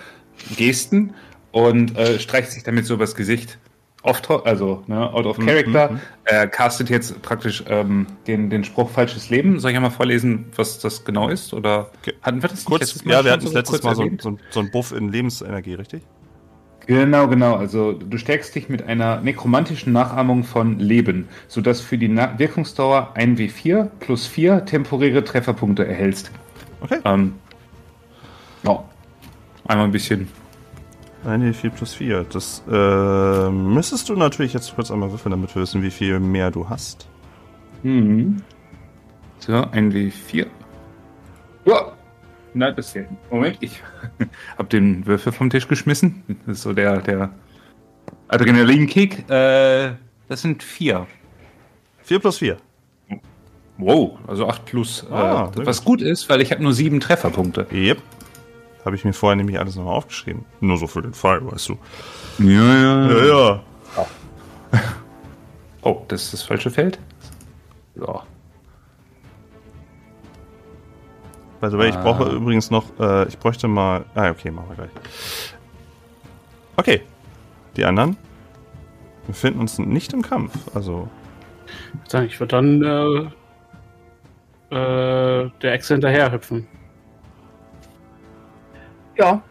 Gesten und äh, streicht sich damit so übers Gesicht. Off to- also ne, out of character. Er castet jetzt praktisch ähm, den, den Spruch falsches Leben. Soll ich einmal vorlesen, was das genau ist? Oder hatten wir das Kurz, letztes Mal ja, wir hatten das letztes Mal so, so, so einen Buff in Lebensenergie, richtig? Genau, genau. Also du stärkst dich mit einer nekromantischen Nachahmung von Leben, sodass für die Na Wirkungsdauer 1W4 plus 4 temporäre Trefferpunkte erhältst. Okay. Ähm, ja. Einmal ein bisschen. Eine 4 plus 4. Das äh, müsstest du natürlich jetzt kurz einmal würfeln, damit wir wissen, wie viel mehr du hast. Mhm. So, 1W4. Ja. Nein, das fehlt. Moment, ich [laughs] hab den Würfel vom Tisch geschmissen. Das ist so der, der Adrenalinkick. Äh, das sind 4. 4 plus 4. Wow, also 8 plus. Ah, äh, was gut ist, weil ich habe nur 7 Trefferpunkte. Yep. Habe ich mir vorher nämlich alles nochmal aufgeschrieben. Nur so für den Fall, weißt du. Ja, ja. ja. [laughs] Oh, das ist das falsche Feld? Ja. The way, ich Ah. brauche übrigens noch, äh, ich bräuchte mal. Ah, okay, machen wir gleich. Okay. Die anderen befinden uns nicht im Kampf. Also, Ich würde dann äh, äh, der Echse hinterher hüpfen. Ja.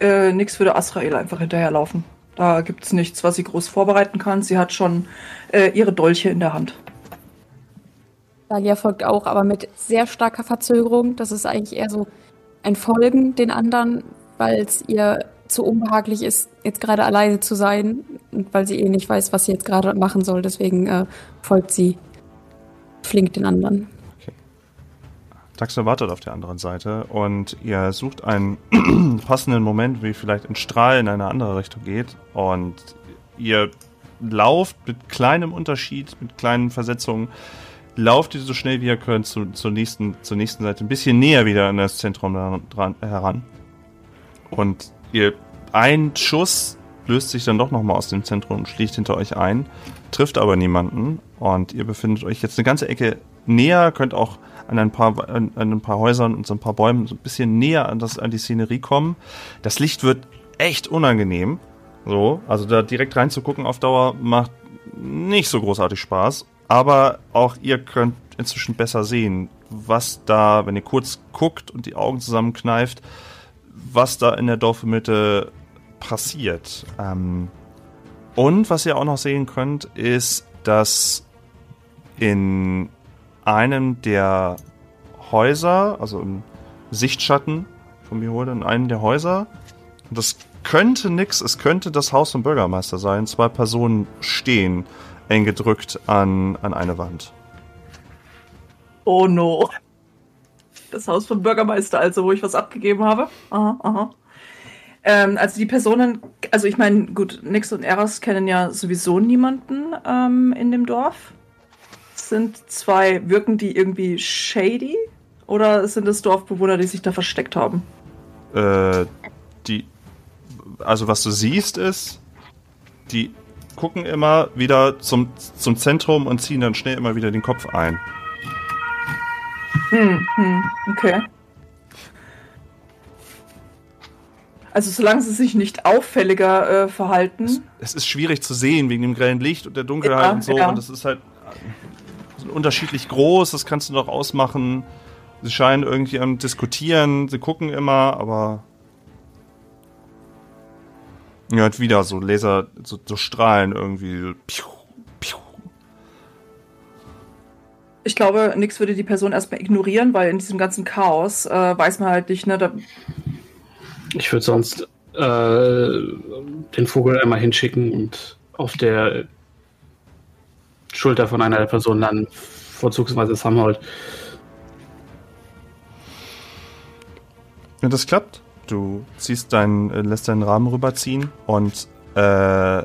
Äh, nix würde Asrael einfach hinterherlaufen. Da gibt's nichts, was sie groß vorbereiten kann. Sie hat schon äh, ihre Dolche in der Hand. Dalia folgt auch, aber mit sehr starker Verzögerung. Das ist eigentlich eher so ein Folgen den anderen, weil es ihr zu unbehaglich ist, jetzt gerade alleine zu sein und weil sie eh nicht weiß, was sie jetzt gerade machen soll. Deswegen äh, folgt sie flink den anderen. Daxter wartet auf der anderen Seite und ihr sucht einen [clears throat] passenden Moment, wie vielleicht ein Strahl in eine andere Richtung geht. Und ihr lauft mit kleinem Unterschied, mit kleinen Versetzungen, lauft ihr so schnell wie ihr könnt zu, zur, nächsten, zur nächsten Seite, ein bisschen näher wieder an das Zentrum dran, heran. Und ihr, ein Schuss löst sich dann doch nochmal aus dem Zentrum und schlägt hinter euch ein, trifft aber niemanden. Und ihr befindet euch jetzt eine ganze Ecke näher, könnt auch an ein paar, an, an ein paar Häusern und so ein paar Bäumen so ein bisschen näher an, das, an die Szenerie kommen. Das Licht wird echt unangenehm. So, also da direkt reinzugucken auf Dauer macht nicht so großartig Spaß. Aber auch ihr könnt inzwischen besser sehen, was da, wenn ihr kurz guckt und die Augen zusammenkneift, was da in der Dorfmitte passiert. Ähm, und was ihr auch noch sehen könnt, ist, dass in einem der Häuser, also im Sichtschatten von Mirode, in einem der Häuser, das könnte nix, es könnte das Haus vom Bürgermeister sein, zwei Personen stehen, eng gedrückt an, an eine Wand. Oh no. Das Haus vom Bürgermeister, also wo ich was abgegeben habe. Aha, aha. Ähm, also die Personen, also ich meine, gut, Nix und Eras kennen ja sowieso niemanden ähm, in dem Dorf. Sind zwei, wirken die irgendwie shady? Oder sind es Dorfbewohner, die sich da versteckt haben? Äh, die, also was du siehst ist, die gucken immer wieder zum, zum Zentrum und ziehen dann schnell immer wieder den Kopf ein. Hm, hm, okay. Also solange sie sich nicht auffälliger äh, verhalten. Es, es ist schwierig zu sehen wegen dem grellen Licht und der Dunkelheit Ja, und so. ja. Und es ist halt äh, unterschiedlich groß, das kannst du noch ausmachen. Sie scheinen irgendwie am Diskutieren, sie gucken immer, aber. Ja, und wieder so Laser, so, so Strahlen irgendwie. Piu, piu. Ich glaube, Nix würde die Person erstmal ignorieren, weil in diesem ganzen Chaos äh, weiß man halt nicht, ne, da, Ich würde sonst äh, den Vogel einmal hinschicken und auf der Schulter von einer der Personen dann vorzugsweise Samhold. Ja, das klappt. Du ziehst deinen, äh, lässt deinen Rahmen rüberziehen und äh,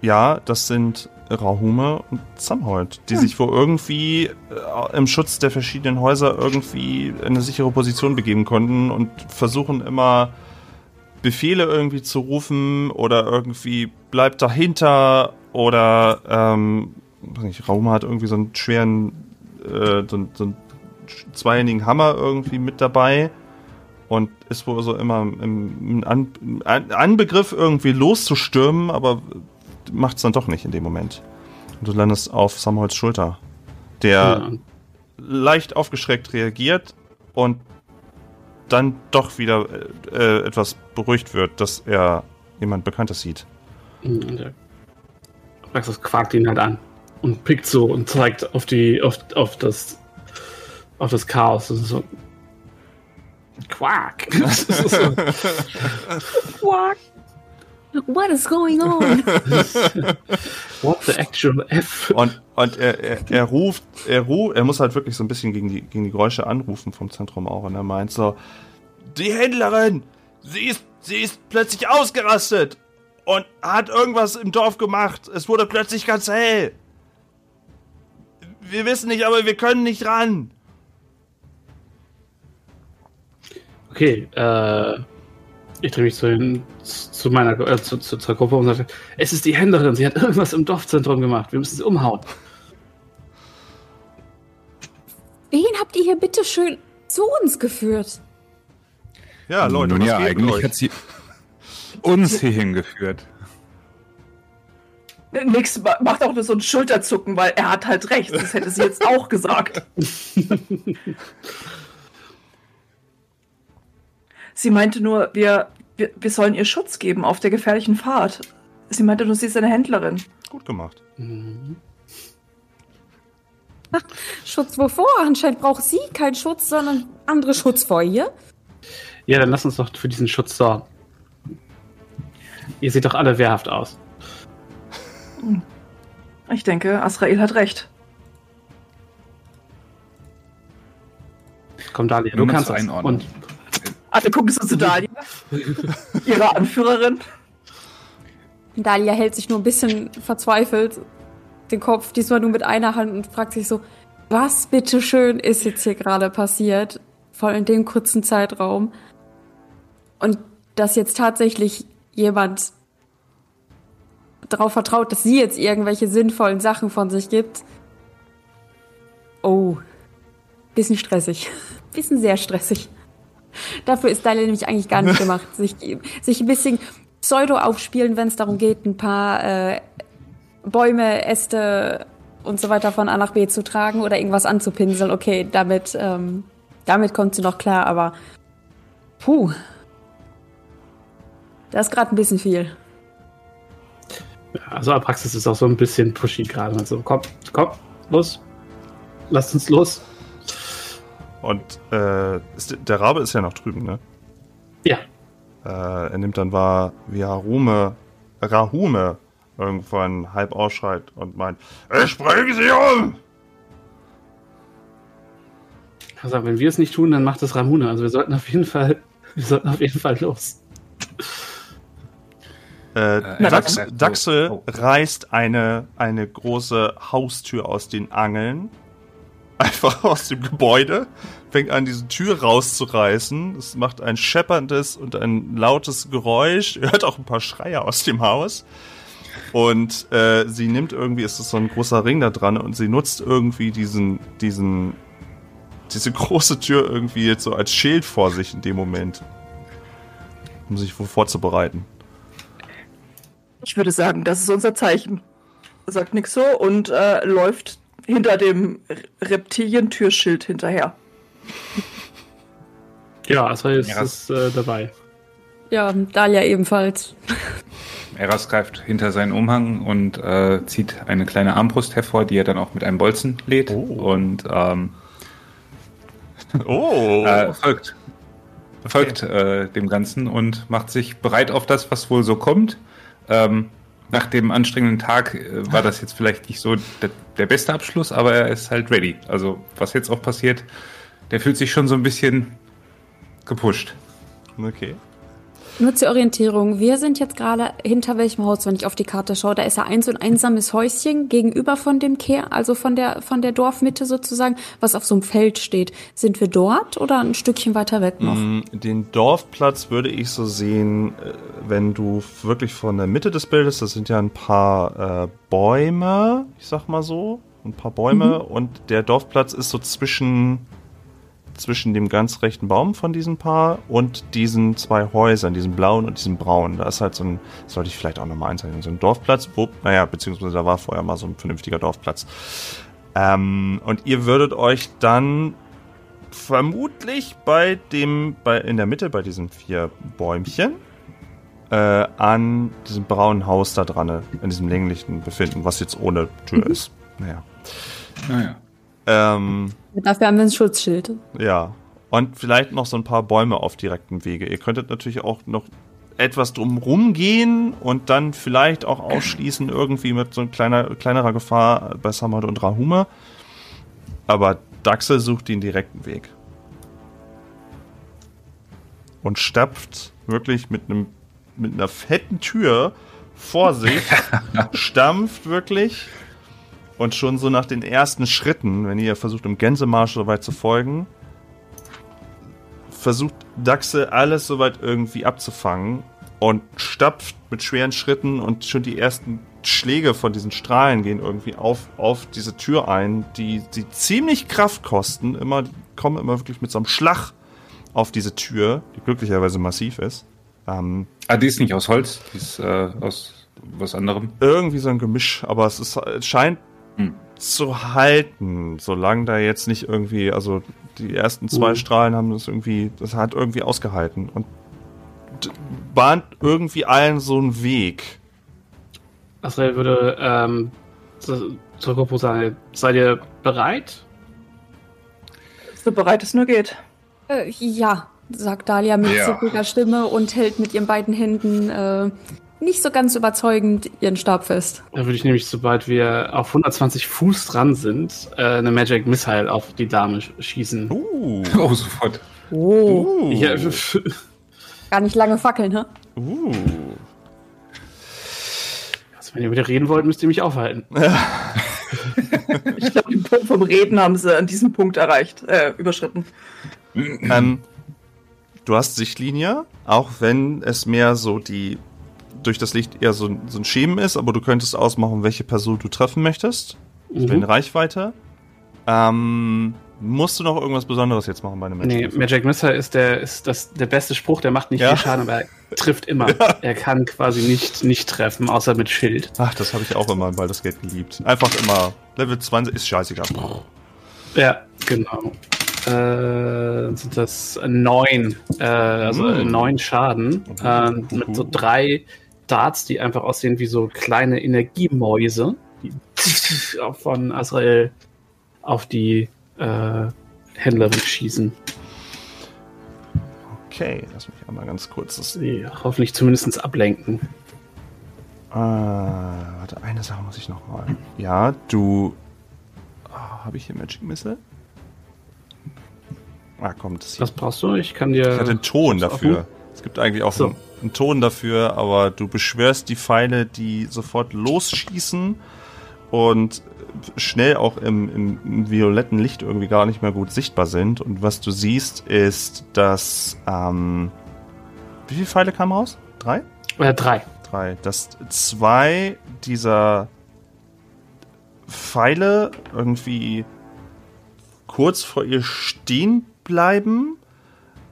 ja, das sind Rahume und Samhold, die sich wohl irgendwie äh, im Schutz der verschiedenen Häuser irgendwie in eine sichere Position begeben konnten und versuchen immer Befehle irgendwie zu rufen oder irgendwie bleibt dahinter oder ähm, weiß nicht, Rahume hat irgendwie so einen schweren, äh, so, einen- so einen zweihändigen Hammer irgendwie mit dabei und ist wohl so immer im, An, An, Anbegriff irgendwie loszustürmen, aber macht es dann doch nicht in dem Moment. Und du landest auf Samholds Schulter, der Ja. leicht aufgeschreckt reagiert und dann doch wieder äh, etwas beruhigt wird, dass er jemand Bekanntes sieht. Und der Praxis quakt ihn halt an und pickt so und zeigt auf die, auf, auf das, auf das Chaos. Das ist so. Quark. [laughs] Das ist so, What is going on? [laughs] what the actual F? Und, und er, er, er ruft, er ruft, er muss halt wirklich so ein bisschen gegen die, gegen die Geräusche anrufen vom Zentrum auch. Und er meint so, die Händlerin, sie ist, sie ist plötzlich ausgerastet und hat irgendwas im Dorf gemacht. Es wurde plötzlich ganz hell. Wir wissen nicht, aber wir können nicht ran. Okay, äh, ich drehe mich zu, den, zu meiner äh, zu, zu, zur Gruppe und sage, es ist die Händlerin, sie hat irgendwas im Dorfzentrum gemacht, wir müssen sie umhauen. Wen habt ihr hier bitte schön zu uns geführt? Ja, Leute, Nun was ja, eigentlich euch? hat sie uns hier hingeführt. Nix ma- macht auch nur so ein Schulterzucken, weil er hat halt recht. Das hätte sie jetzt auch gesagt. [laughs] sie meinte nur, wir, wir, wir sollen ihr Schutz geben auf der gefährlichen Fahrt. Sie meinte nur, sie ist eine Händlerin. Gut gemacht. [laughs] Schutz wovor? Anscheinend braucht sie keinen Schutz, sondern andere Schutz vor ihr. Ja, dann lass uns doch für diesen Schutz sorgen. Ihr seht doch alle wehrhaft aus. Ich denke, Asrael hat recht. Komm, Dalia, du kannst. Einordnung. Und Alle gucken so zu Dalia, [laughs] ihre Anführerin. Dalia hält sich nur ein bisschen verzweifelt den Kopf, diesmal nur mit einer Hand und fragt sich so, was bitteschön ist jetzt hier gerade passiert? Voll in dem kurzen Zeitraum. Und dass jetzt tatsächlich jemand darauf vertraut, dass sie jetzt irgendwelche sinnvollen Sachen von sich gibt. Oh, bisschen stressig. [laughs] Bisschen sehr stressig. Dafür ist Dalia nämlich eigentlich gar nicht [laughs] gemacht, sich, sich ein bisschen Pseudo aufspielen, wenn es darum geht, ein paar äh, Bäume, Äste und so weiter von A nach B zu tragen oder irgendwas anzupinseln. Okay, damit, ähm, damit kommt sie noch klar, aber puh. Das ist gerade ein bisschen viel. Also Apraxis ist auch so ein bisschen pushy gerade. Also komm, komm, los. Lasst uns los. Und äh, ist, der Rabe ist ja noch drüben, ne? Ja. Äh, er nimmt dann wahr, wie Harume, Rahume irgendwann halb ausschreit und meint, ich bringe sie um! Also wenn wir es nicht tun, dann macht es Ramune. Also wir sollten auf jeden Fall, wir sollten auf jeden Fall los. Äh, Dax, dann- Daxel Oh. reißt eine, eine große Haustür aus den Angeln. [laughs] Einfach aus dem Gebäude. Fängt an, diese Tür rauszureißen. Es macht ein schepperndes und ein lautes Geräusch. Ihr hört auch ein paar Schreie aus dem Haus. Und äh, sie nimmt irgendwie, ist es so ein großer Ring da dran und sie nutzt irgendwie diesen, diesen, diese große Tür irgendwie jetzt so als Schild vor sich in dem Moment. Um sich vorzubereiten. Ich würde sagen, das ist unser Zeichen. Sagt Nixo und äh, läuft hinter dem Reptilientürschild hinterher. Ja, also ist Ja. es äh, dabei. Ja, Dalia ebenfalls. Eras greift hinter seinen Umhang und äh, zieht eine kleine Armbrust hervor, die er dann auch mit einem Bolzen lädt Oh. und ähm, Oh! [laughs] äh, folgt, folgt äh, dem Ganzen und macht sich bereit auf das, was wohl so kommt. Ähm, nach dem anstrengenden Tag äh, war das jetzt vielleicht nicht so der, der beste Abschluss, aber er ist halt ready. Also was jetzt auch passiert, der fühlt sich schon so ein bisschen gepusht. Okay. Nur zur Orientierung. Wir sind jetzt gerade hinter welchem Haus, wenn ich auf die Karte schaue. Da ist ja ein so ein einsames Häuschen gegenüber von dem Kehr, also von der, von der Dorfmitte sozusagen, was auf so einem Feld steht. Sind wir dort oder ein Stückchen weiter weg noch? Mm, Den Dorfplatz würde ich so sehen, äh, wenn du wirklich von der Mitte des Bildes, das sind ja ein paar äh, Bäume, ich sag mal so, ein paar Bäume und der Dorfplatz ist so zwischen zwischen dem ganz rechten Baum von diesen Paar und diesen zwei Häusern, diesem blauen und diesem braunen. Da ist halt so ein, sollte ich vielleicht auch nochmal einzeichnen, so ein Dorfplatz, wo, naja, beziehungsweise da war vorher mal so ein vernünftiger Dorfplatz. Ähm, und ihr würdet euch dann vermutlich bei dem, bei, in der Mitte, bei diesen vier Bäumchen, äh, an diesem braunen Haus da dran, in diesem länglichen befinden, was jetzt ohne Tür ist. Naja. Naja. Ähm, Dafür haben wir ein Schutzschild. ja. Und vielleicht noch so ein paar Bäume auf direktem Wege. Ihr könntet natürlich auch noch etwas drumrum gehen und dann vielleicht auch ausschließen, irgendwie mit so kleiner, kleinerer Gefahr bei Samad und Rahume. Aber Daxel sucht den direkten Weg. Und stapft wirklich mit einem mit einer fetten Tür vor sich, [laughs] stampft wirklich und schon so nach den ersten Schritten, wenn ihr versucht, im Gänsemarsch so weit zu folgen, versucht Daxel alles soweit irgendwie abzufangen und stapft mit schweren Schritten und schon die ersten Schläge von diesen Strahlen gehen irgendwie auf, auf diese Tür ein, die, die ziemlich Kraft kosten. Immer, die kommen immer wirklich mit so einem Schlag auf diese Tür, die glücklicherweise massiv ist. Ähm, Ah, die ist nicht aus Holz, die ist äh, aus was anderem. irgendwie so ein Gemisch, aber es, ist, es scheint Hm. zu halten, solange da jetzt nicht irgendwie, also die ersten zwei Mhm. Strahlen haben das irgendwie, das hat irgendwie ausgehalten und bahnt irgendwie allen so einen Weg. Asrael würde ähm, zu- zur Gruppe sagen, seid ihr bereit? So bereit es nur geht. Äh, ja, sagt Dalia mit Ja. Stimme und hält mit ihren beiden Händen äh, nicht so ganz überzeugend ihren Stab fest. Da würde ich nämlich, sobald wir auf 120 Fuß dran sind, äh, eine Magic Missile auf die Dame sch- schießen. Uh, [laughs] Oh, sofort. Oh. uh, Ja, [laughs] Gar nicht lange fackeln, hä? uh. also, wenn ihr wieder reden wollt, müsst ihr mich aufhalten. [laughs] Ich glaube, den Punkt vom Reden haben sie an diesem Punkt erreicht, äh, überschritten. Ähm, du hast Sichtlinie, auch wenn es mehr so die durch das Licht eher so, ein- so ein Schemen ist, aber du könntest ausmachen, welche Person du treffen möchtest. Mhm. in Reichweite. Ähm, musst du noch irgendwas Besonderes jetzt machen bei einem Nee, Missile? Magic Missile ist der, ist das, der beste Spruch, der macht nicht Ja. viel Schaden, aber er trifft immer. [laughs] Er kann quasi nicht, nicht treffen, außer mit Schild. Ach, das habe ich auch immer bei das Geld geliebt. Einfach immer Level 20 ist scheißegal. Ja, genau. Äh, sind das neun, äh, also Mm. neun Schaden äh, mit so drei Darts, die einfach aussehen wie so kleine Energiemäuse, die [laughs] von Azrael auf die äh, Händlerin schießen. Okay, lass mich einmal ganz kurz das. Die hoffentlich zumindest ablenken. Ah, warte, eine Sache muss ich noch mal. Ja, du. Ah, habe ich hier Magic Missile? Ah, komm, das hier. Was brauchst du? Ich kann dir. Ich hatte einen Ton dafür. Es gibt eigentlich auch So. einen, einen Ton dafür, aber du beschwörst die Pfeile, die sofort losschießen und schnell auch im, im, im violetten Licht irgendwie gar nicht mehr gut sichtbar sind. Und was du siehst, ist, dass. Ähm, wie viele Pfeile kamen raus? Drei? Äh, drei. Drei. Dass zwei dieser Pfeile irgendwie kurz vor ihr stehen bleiben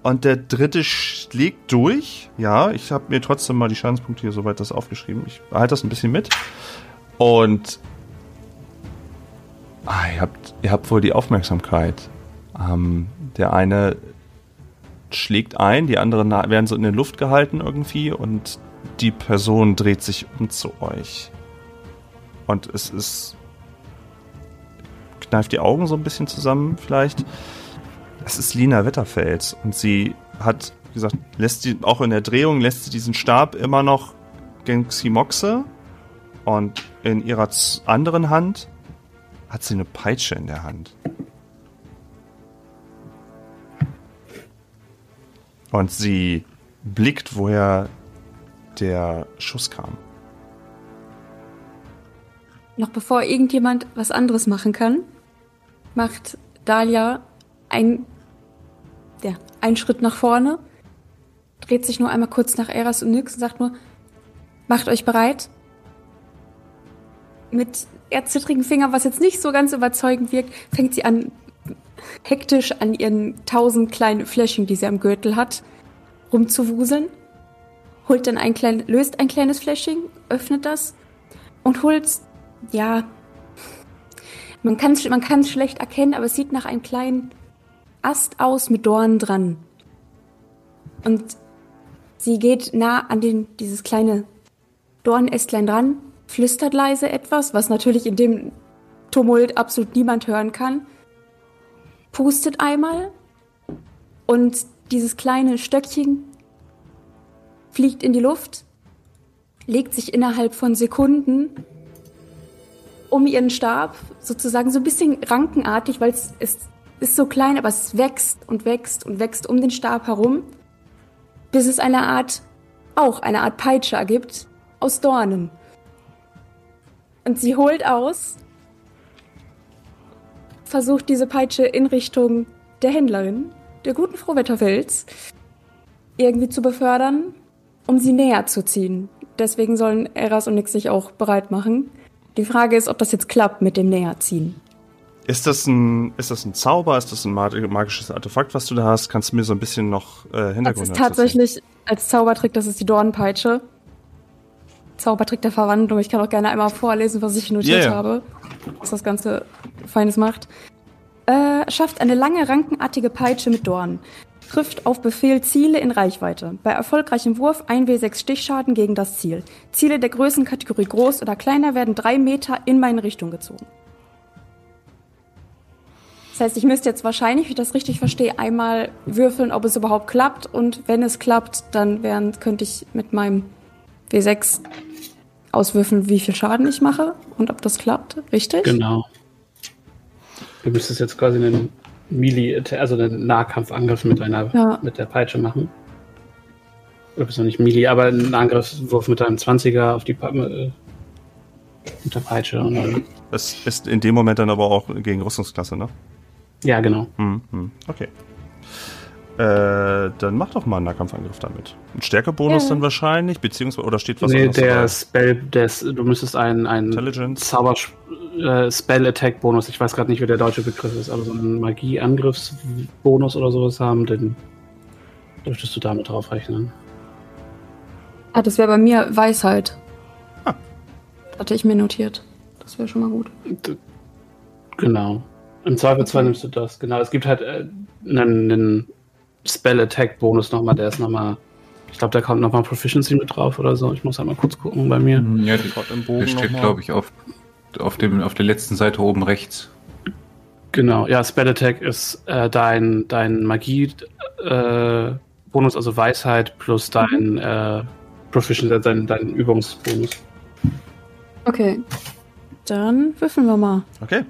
und der dritte schlägt durch. Ja, ich habe mir trotzdem mal die Schadenspunkte hier soweit das aufgeschrieben. Ich behalte das ein bisschen mit. Und ah, ihr, habt, ihr habt wohl die Aufmerksamkeit. Ähm, der eine schlägt ein, die anderen werden so in der Luft gehalten irgendwie und die Person dreht sich um zu euch. Und es ist. kneift die Augen so ein bisschen zusammen, vielleicht. Es ist Lina Wetterfels und sie hat, gesagt, lässt sie auch in der Drehung, lässt sie diesen Stab immer noch gegen Ximoxe und in ihrer anderen Hand hat sie eine Peitsche in der Hand. Und sie blickt, woher der Schuss kam. Noch bevor irgendjemand was anderes machen kann, macht Dahlia ein, ja, einen Schritt nach vorne, dreht sich nur einmal kurz nach Eras und Nyx und sagt nur, macht euch bereit. Mit eher zittrigen Fingern, was jetzt nicht so ganz überzeugend wirkt, fängt sie an, hektisch an ihren tausend kleinen Fläschchen, die sie am Gürtel hat, rumzuwuseln. Holt dann ein klein, löst ein kleines Fläschchen, öffnet das und holt ja, man kann es man schlecht erkennen, aber es sieht nach einem kleinen Ast aus mit Dornen dran. Und sie geht nah an den, dieses kleine Dornästlein dran, flüstert leise etwas, was natürlich in dem Tumult absolut niemand hören kann, pustet einmal und dieses kleine Stöckchen fliegt in die Luft, legt sich innerhalb von Sekunden um ihren Stab, sozusagen so ein bisschen rankenartig, weil es, es ist so klein, aber es wächst und wächst und wächst um den Stab herum, bis es eine Art, auch eine Art Peitsche ergibt, aus Dornen. Und sie holt aus, versucht diese Peitsche in Richtung der Händlerin, der guten Frau Wetterfels, irgendwie zu befördern, um sie näher zu ziehen. Deswegen sollen Eras und Nix sich auch bereit machen. Die Frage ist, ob das jetzt klappt mit dem Näherziehen. Ist das ein, ist das ein Zauber? Ist das ein mag- magisches Artefakt, was du da hast? Kannst du mir so ein bisschen noch äh, Das Hintergrund ist tatsächlich als Zaubertrick, das ist die Dornenpeitsche. Zaubertrick der Verwandlung. Ich kann auch gerne einmal vorlesen, was ich notiert ja. habe, was das Ganze Feines macht. Äh, schafft eine lange rankenartige Peitsche mit Dornen. Trifft auf Befehl Ziele in Reichweite. Bei erfolgreichem Wurf 1w6 Stichschaden gegen das Ziel. Ziele der Größenkategorie groß oder kleiner werden drei Meter in meine Richtung gezogen. Das heißt, ich müsste jetzt wahrscheinlich, wie ich das richtig verstehe, einmal würfeln, ob es überhaupt klappt. Und wenn es klappt, dann wären, könnte ich mit meinem W6 auswürfeln, wie viel Schaden ich mache und ob das klappt. Richtig? Genau. Du müsstest jetzt quasi einen Melee, also einen Nahkampfangriff mit einer Ja. mit der Peitsche machen. Oder bist du nicht Melee, aber einen Angriffswurf mit einem 20er auf die Pa- äh, mit der Peitsche. Und dann, Das ist in dem Moment dann aber auch gegen Rüstungsklasse, ne? Ja, genau. Hm, hm, okay. Äh, dann mach doch mal einen Nahkampfangriff damit. Ein Stärkebonus Ja. dann wahrscheinlich, beziehungsweise, oder steht was nee, anderes der dabei? Spell, des, du müsstest einen, einen Intelligence? Zauber, äh, Spell-Attack-Bonus. Ich weiß gerade nicht, wie der deutsche Begriff ist, aber so einen Magie-Angriffsbonus oder sowas haben, den dürftest du damit drauf rechnen. Ah, das wäre bei mir Weisheit. Hatte ich mir notiert. Das wäre schon mal gut. D- Genau. Im Zweifelsfall nimmst du das. Genau. Es gibt halt äh, einen, einen Spell-Attack-Bonus nochmal, der ist nochmal. Ich glaube, da kommt nochmal Proficiency mit drauf oder so. Ich muss halt mal kurz gucken bei mir. Ja, die, Gott im der Bogen steht, nochmal. glaube ich, auf, auf, dem, auf der letzten Seite oben rechts. Genau, ja, Spell Attack ist äh, dein, dein Magie-Bonus, also Weisheit, plus dein äh, Proficiency, äh, dein, dein Übungsbonus. Okay. Dann würfeln wir mal. Okay.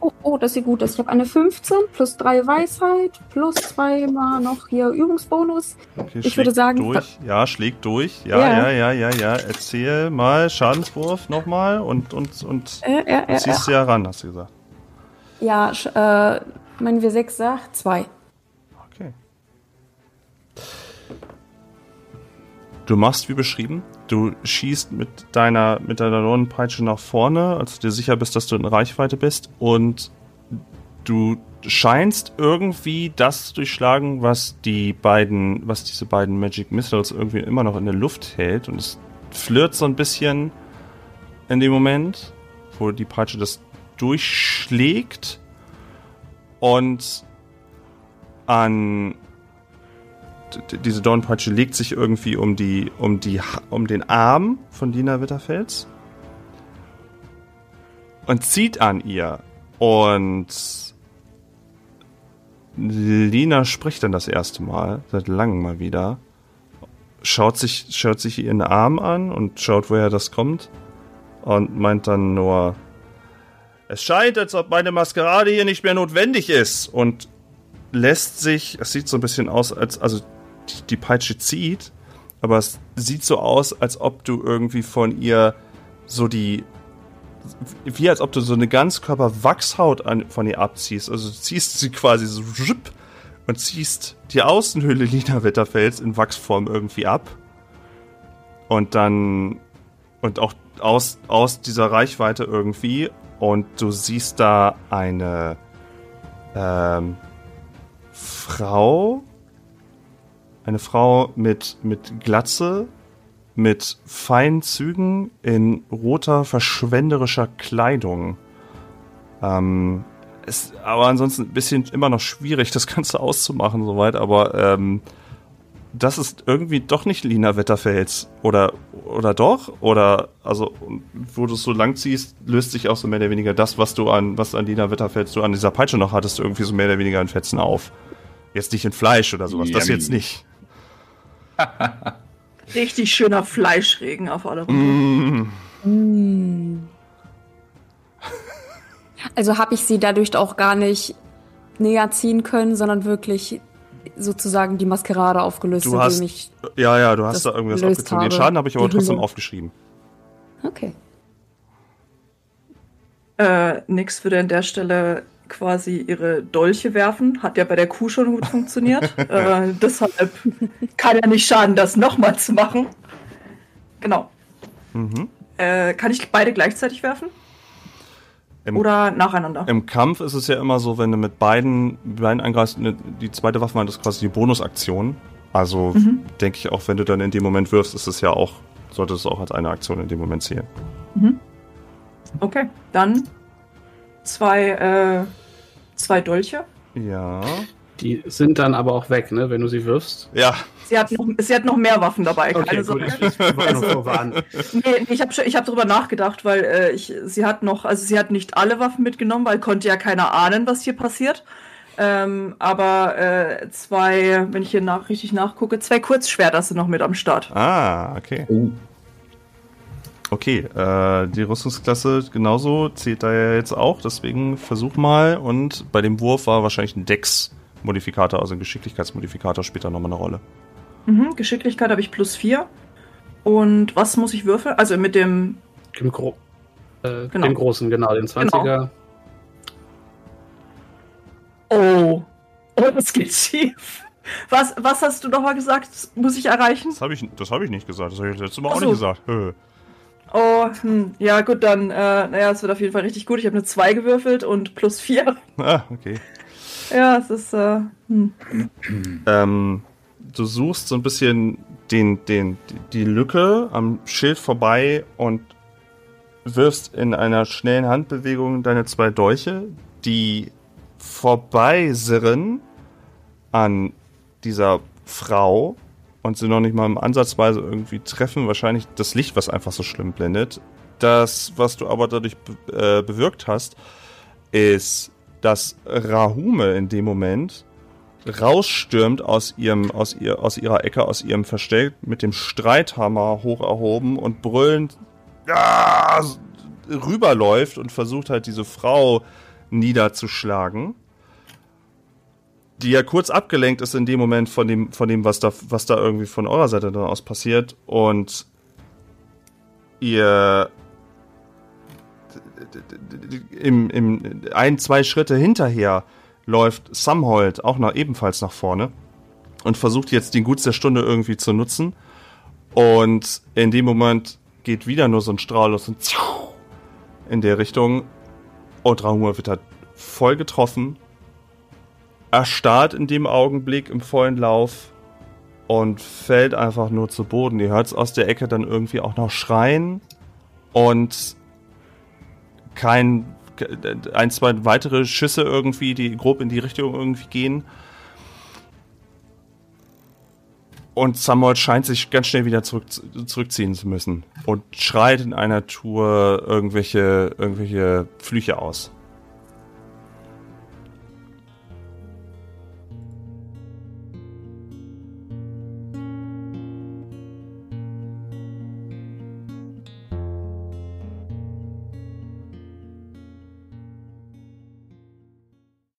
Oh, oh, das sieht gut aus. Ich habe eine 15 plus 3 Weisheit plus 2 mal noch hier Übungsbonus. okay Ich würde schlägt sagen, Durch. Ja, schlägt durch. Ja, Ja. ja, ja, ja, ja. Erzähl mal Schadenswurf nochmal und, und, und Äh, äh, äh, ziehst du ja ran, hast du gesagt. Ja, äh, meinen wir 6 sagt 2. Okay. Du machst wie beschrieben. Du schießt mit deiner, mit deiner Dornenpeitsche nach vorne, als du dir sicher bist, dass du in Reichweite bist. Und du scheinst irgendwie das zu durchschlagen, was die beiden, was diese beiden Magic Missiles irgendwie immer noch in der Luft hält. Und es flirrt so ein bisschen in dem Moment, wo die Peitsche das durchschlägt. Und an diese Dornpeitsche legt sich irgendwie um die um die um den Arm von Lina Witterfels und zieht an ihr und Lina spricht dann das erste Mal seit langem mal wieder schaut sich schaut sich ihren Arm an und schaut woher das kommt und meint dann nur es scheint, als ob meine Maskerade hier nicht mehr notwendig ist und lässt sich, es sieht so ein bisschen aus, als, also die, Peitsche zieht, aber es sieht so aus, als ob du irgendwie von ihr so die, wie als ob du so eine Ganzkörper-Wachshaut an, von ihr abziehst. Also ziehst sie quasi so und ziehst die Außenhülle [laughs] Lina Wetterfels in Wachsform irgendwie ab. Und dann, und auch aus, aus dieser Reichweite irgendwie. Und du siehst da eine, ähm, Frau, eine Frau mit, mit Glatze, mit feinen Zügen in roter, verschwenderischer Kleidung. Ähm, ist aber ansonsten ein bisschen immer noch schwierig, das Ganze auszumachen soweit, aber ähm, das ist irgendwie doch nicht Lina Wetterfels. Oder, oder doch? Oder, also, wo du es so lang ziehst, löst sich auch so mehr oder weniger das, was du an, was an Lina Wetterfels du an dieser Peitsche noch hattest, irgendwie so mehr oder weniger in Fetzen auf. Jetzt nicht in Fleisch oder sowas, das Yummy. jetzt nicht. [laughs] Richtig schöner Fleischregen auf alle runter. Mm. Also habe ich sie dadurch auch gar nicht näher ziehen können, sondern wirklich sozusagen die Maskerade aufgelöst, Du hast, indem ich. ja, ja, du hast da irgendwas aufgezogen. Den habe. Schaden habe ich aber Die trotzdem Hülle. aufgeschrieben. Okay. Äh, Nix würde an der Stelle quasi ihre Dolche werfen. Hat ja bei der Kuh schon gut funktioniert. [laughs] äh, deshalb kann ja nicht schaden, das nochmal zu machen. Genau. Mhm. Äh, kann ich beide gleichzeitig werfen? Im, Oder nacheinander? Im Kampf ist es ja immer so, wenn du mit beiden, beiden angreifst, ne, die zweite Waffe ist quasi die Bonusaktion. Also Mhm. denke ich auch, wenn du dann in dem Moment wirfst, ist es ja auch, sollte es auch als eine Aktion in dem Moment zählen. Okay, dann zwei, äh, zwei Dolche. Ja. Die sind dann aber auch weg, ne, wenn du sie wirfst. Ja, Sie hat noch, sie hat noch mehr Waffen dabei. Okay, keine gut, Sorge. [laughs] ich, ich wollte nur vorwarnen. Nee, nee, ich habe ich hab drüber nachgedacht, weil äh, ich, sie hat noch, also sie hat nicht alle Waffen mitgenommen, weil konnte ja keiner ahnen, was hier passiert. Ähm, aber äh, zwei, wenn ich hier nach, richtig nachgucke, zwei Kurzschwerter sind noch mit am Start. Ah, okay. Oh. Okay, äh, die Rüstungsklasse genauso zählt da ja jetzt auch, deswegen versuch mal. Und bei dem Wurf war wahrscheinlich ein Dex-Modifikator, also ein Geschicklichkeitsmodifikator, spielt da nochmal eine Rolle. Mhm, Geschicklichkeit habe ich plus vier. Und was muss ich würfeln? Also mit dem. Dem, Gro äh, Genau. dem großen, genau, den 20er. Oh. Oh, das geht schief. Was, was hast du nochmal gesagt? Muss ich erreichen? Das habe ich, das hab ich nicht gesagt, das habe ich letztes Mal Ach auch nicht gesagt. Äh. Oh, hm. ja gut, dann, äh, naja, es wird auf jeden Fall richtig gut. Ich habe eine 2 gewürfelt und plus 4. Ah, okay. Ja, es ist, äh, hm. Ähm, du suchst so ein bisschen den, den, die Lücke am Schild vorbei und wirfst in einer schnellen Handbewegung deine zwei Dolche, die vorbeisirren an dieser Frau und sie noch nicht mal im Ansatzweise irgendwie treffen. Wahrscheinlich das Licht, was einfach so schlimm blendet. Das, was du aber dadurch be äh, bewirkt hast, ist, dass Rahume in dem Moment rausstürmt aus ihrem, aus ihr, aus ihrer Ecke, aus ihrem Versteck mit dem Streithammer hoch erhoben und brüllend ja, rüberläuft und versucht halt diese Frau niederzuschlagen. Die ja kurz abgelenkt ist in dem Moment von dem, von dem, was da, was da irgendwie von eurer Seite dann aus passiert und ihr im, im ein, zwei Schritte hinterher läuft Samhold auch noch ebenfalls nach vorne und versucht jetzt den Guts der Stunde irgendwie zu nutzen. Und in dem Moment geht wieder nur so ein Strahl los und in der Richtung. Und Rahua wird halt voll getroffen. Erstarrt in dem Augenblick im vollen Lauf und fällt einfach nur zu Boden. Ihr hört es aus der Ecke dann irgendwie auch noch schreien und kein ein, zwei weitere Schüsse irgendwie, die grob in die Richtung irgendwie gehen. Und Samuel scheint sich ganz schnell wieder zurück, zurückziehen zu müssen und schreit in einer Tour irgendwelche, irgendwelche Flüche aus.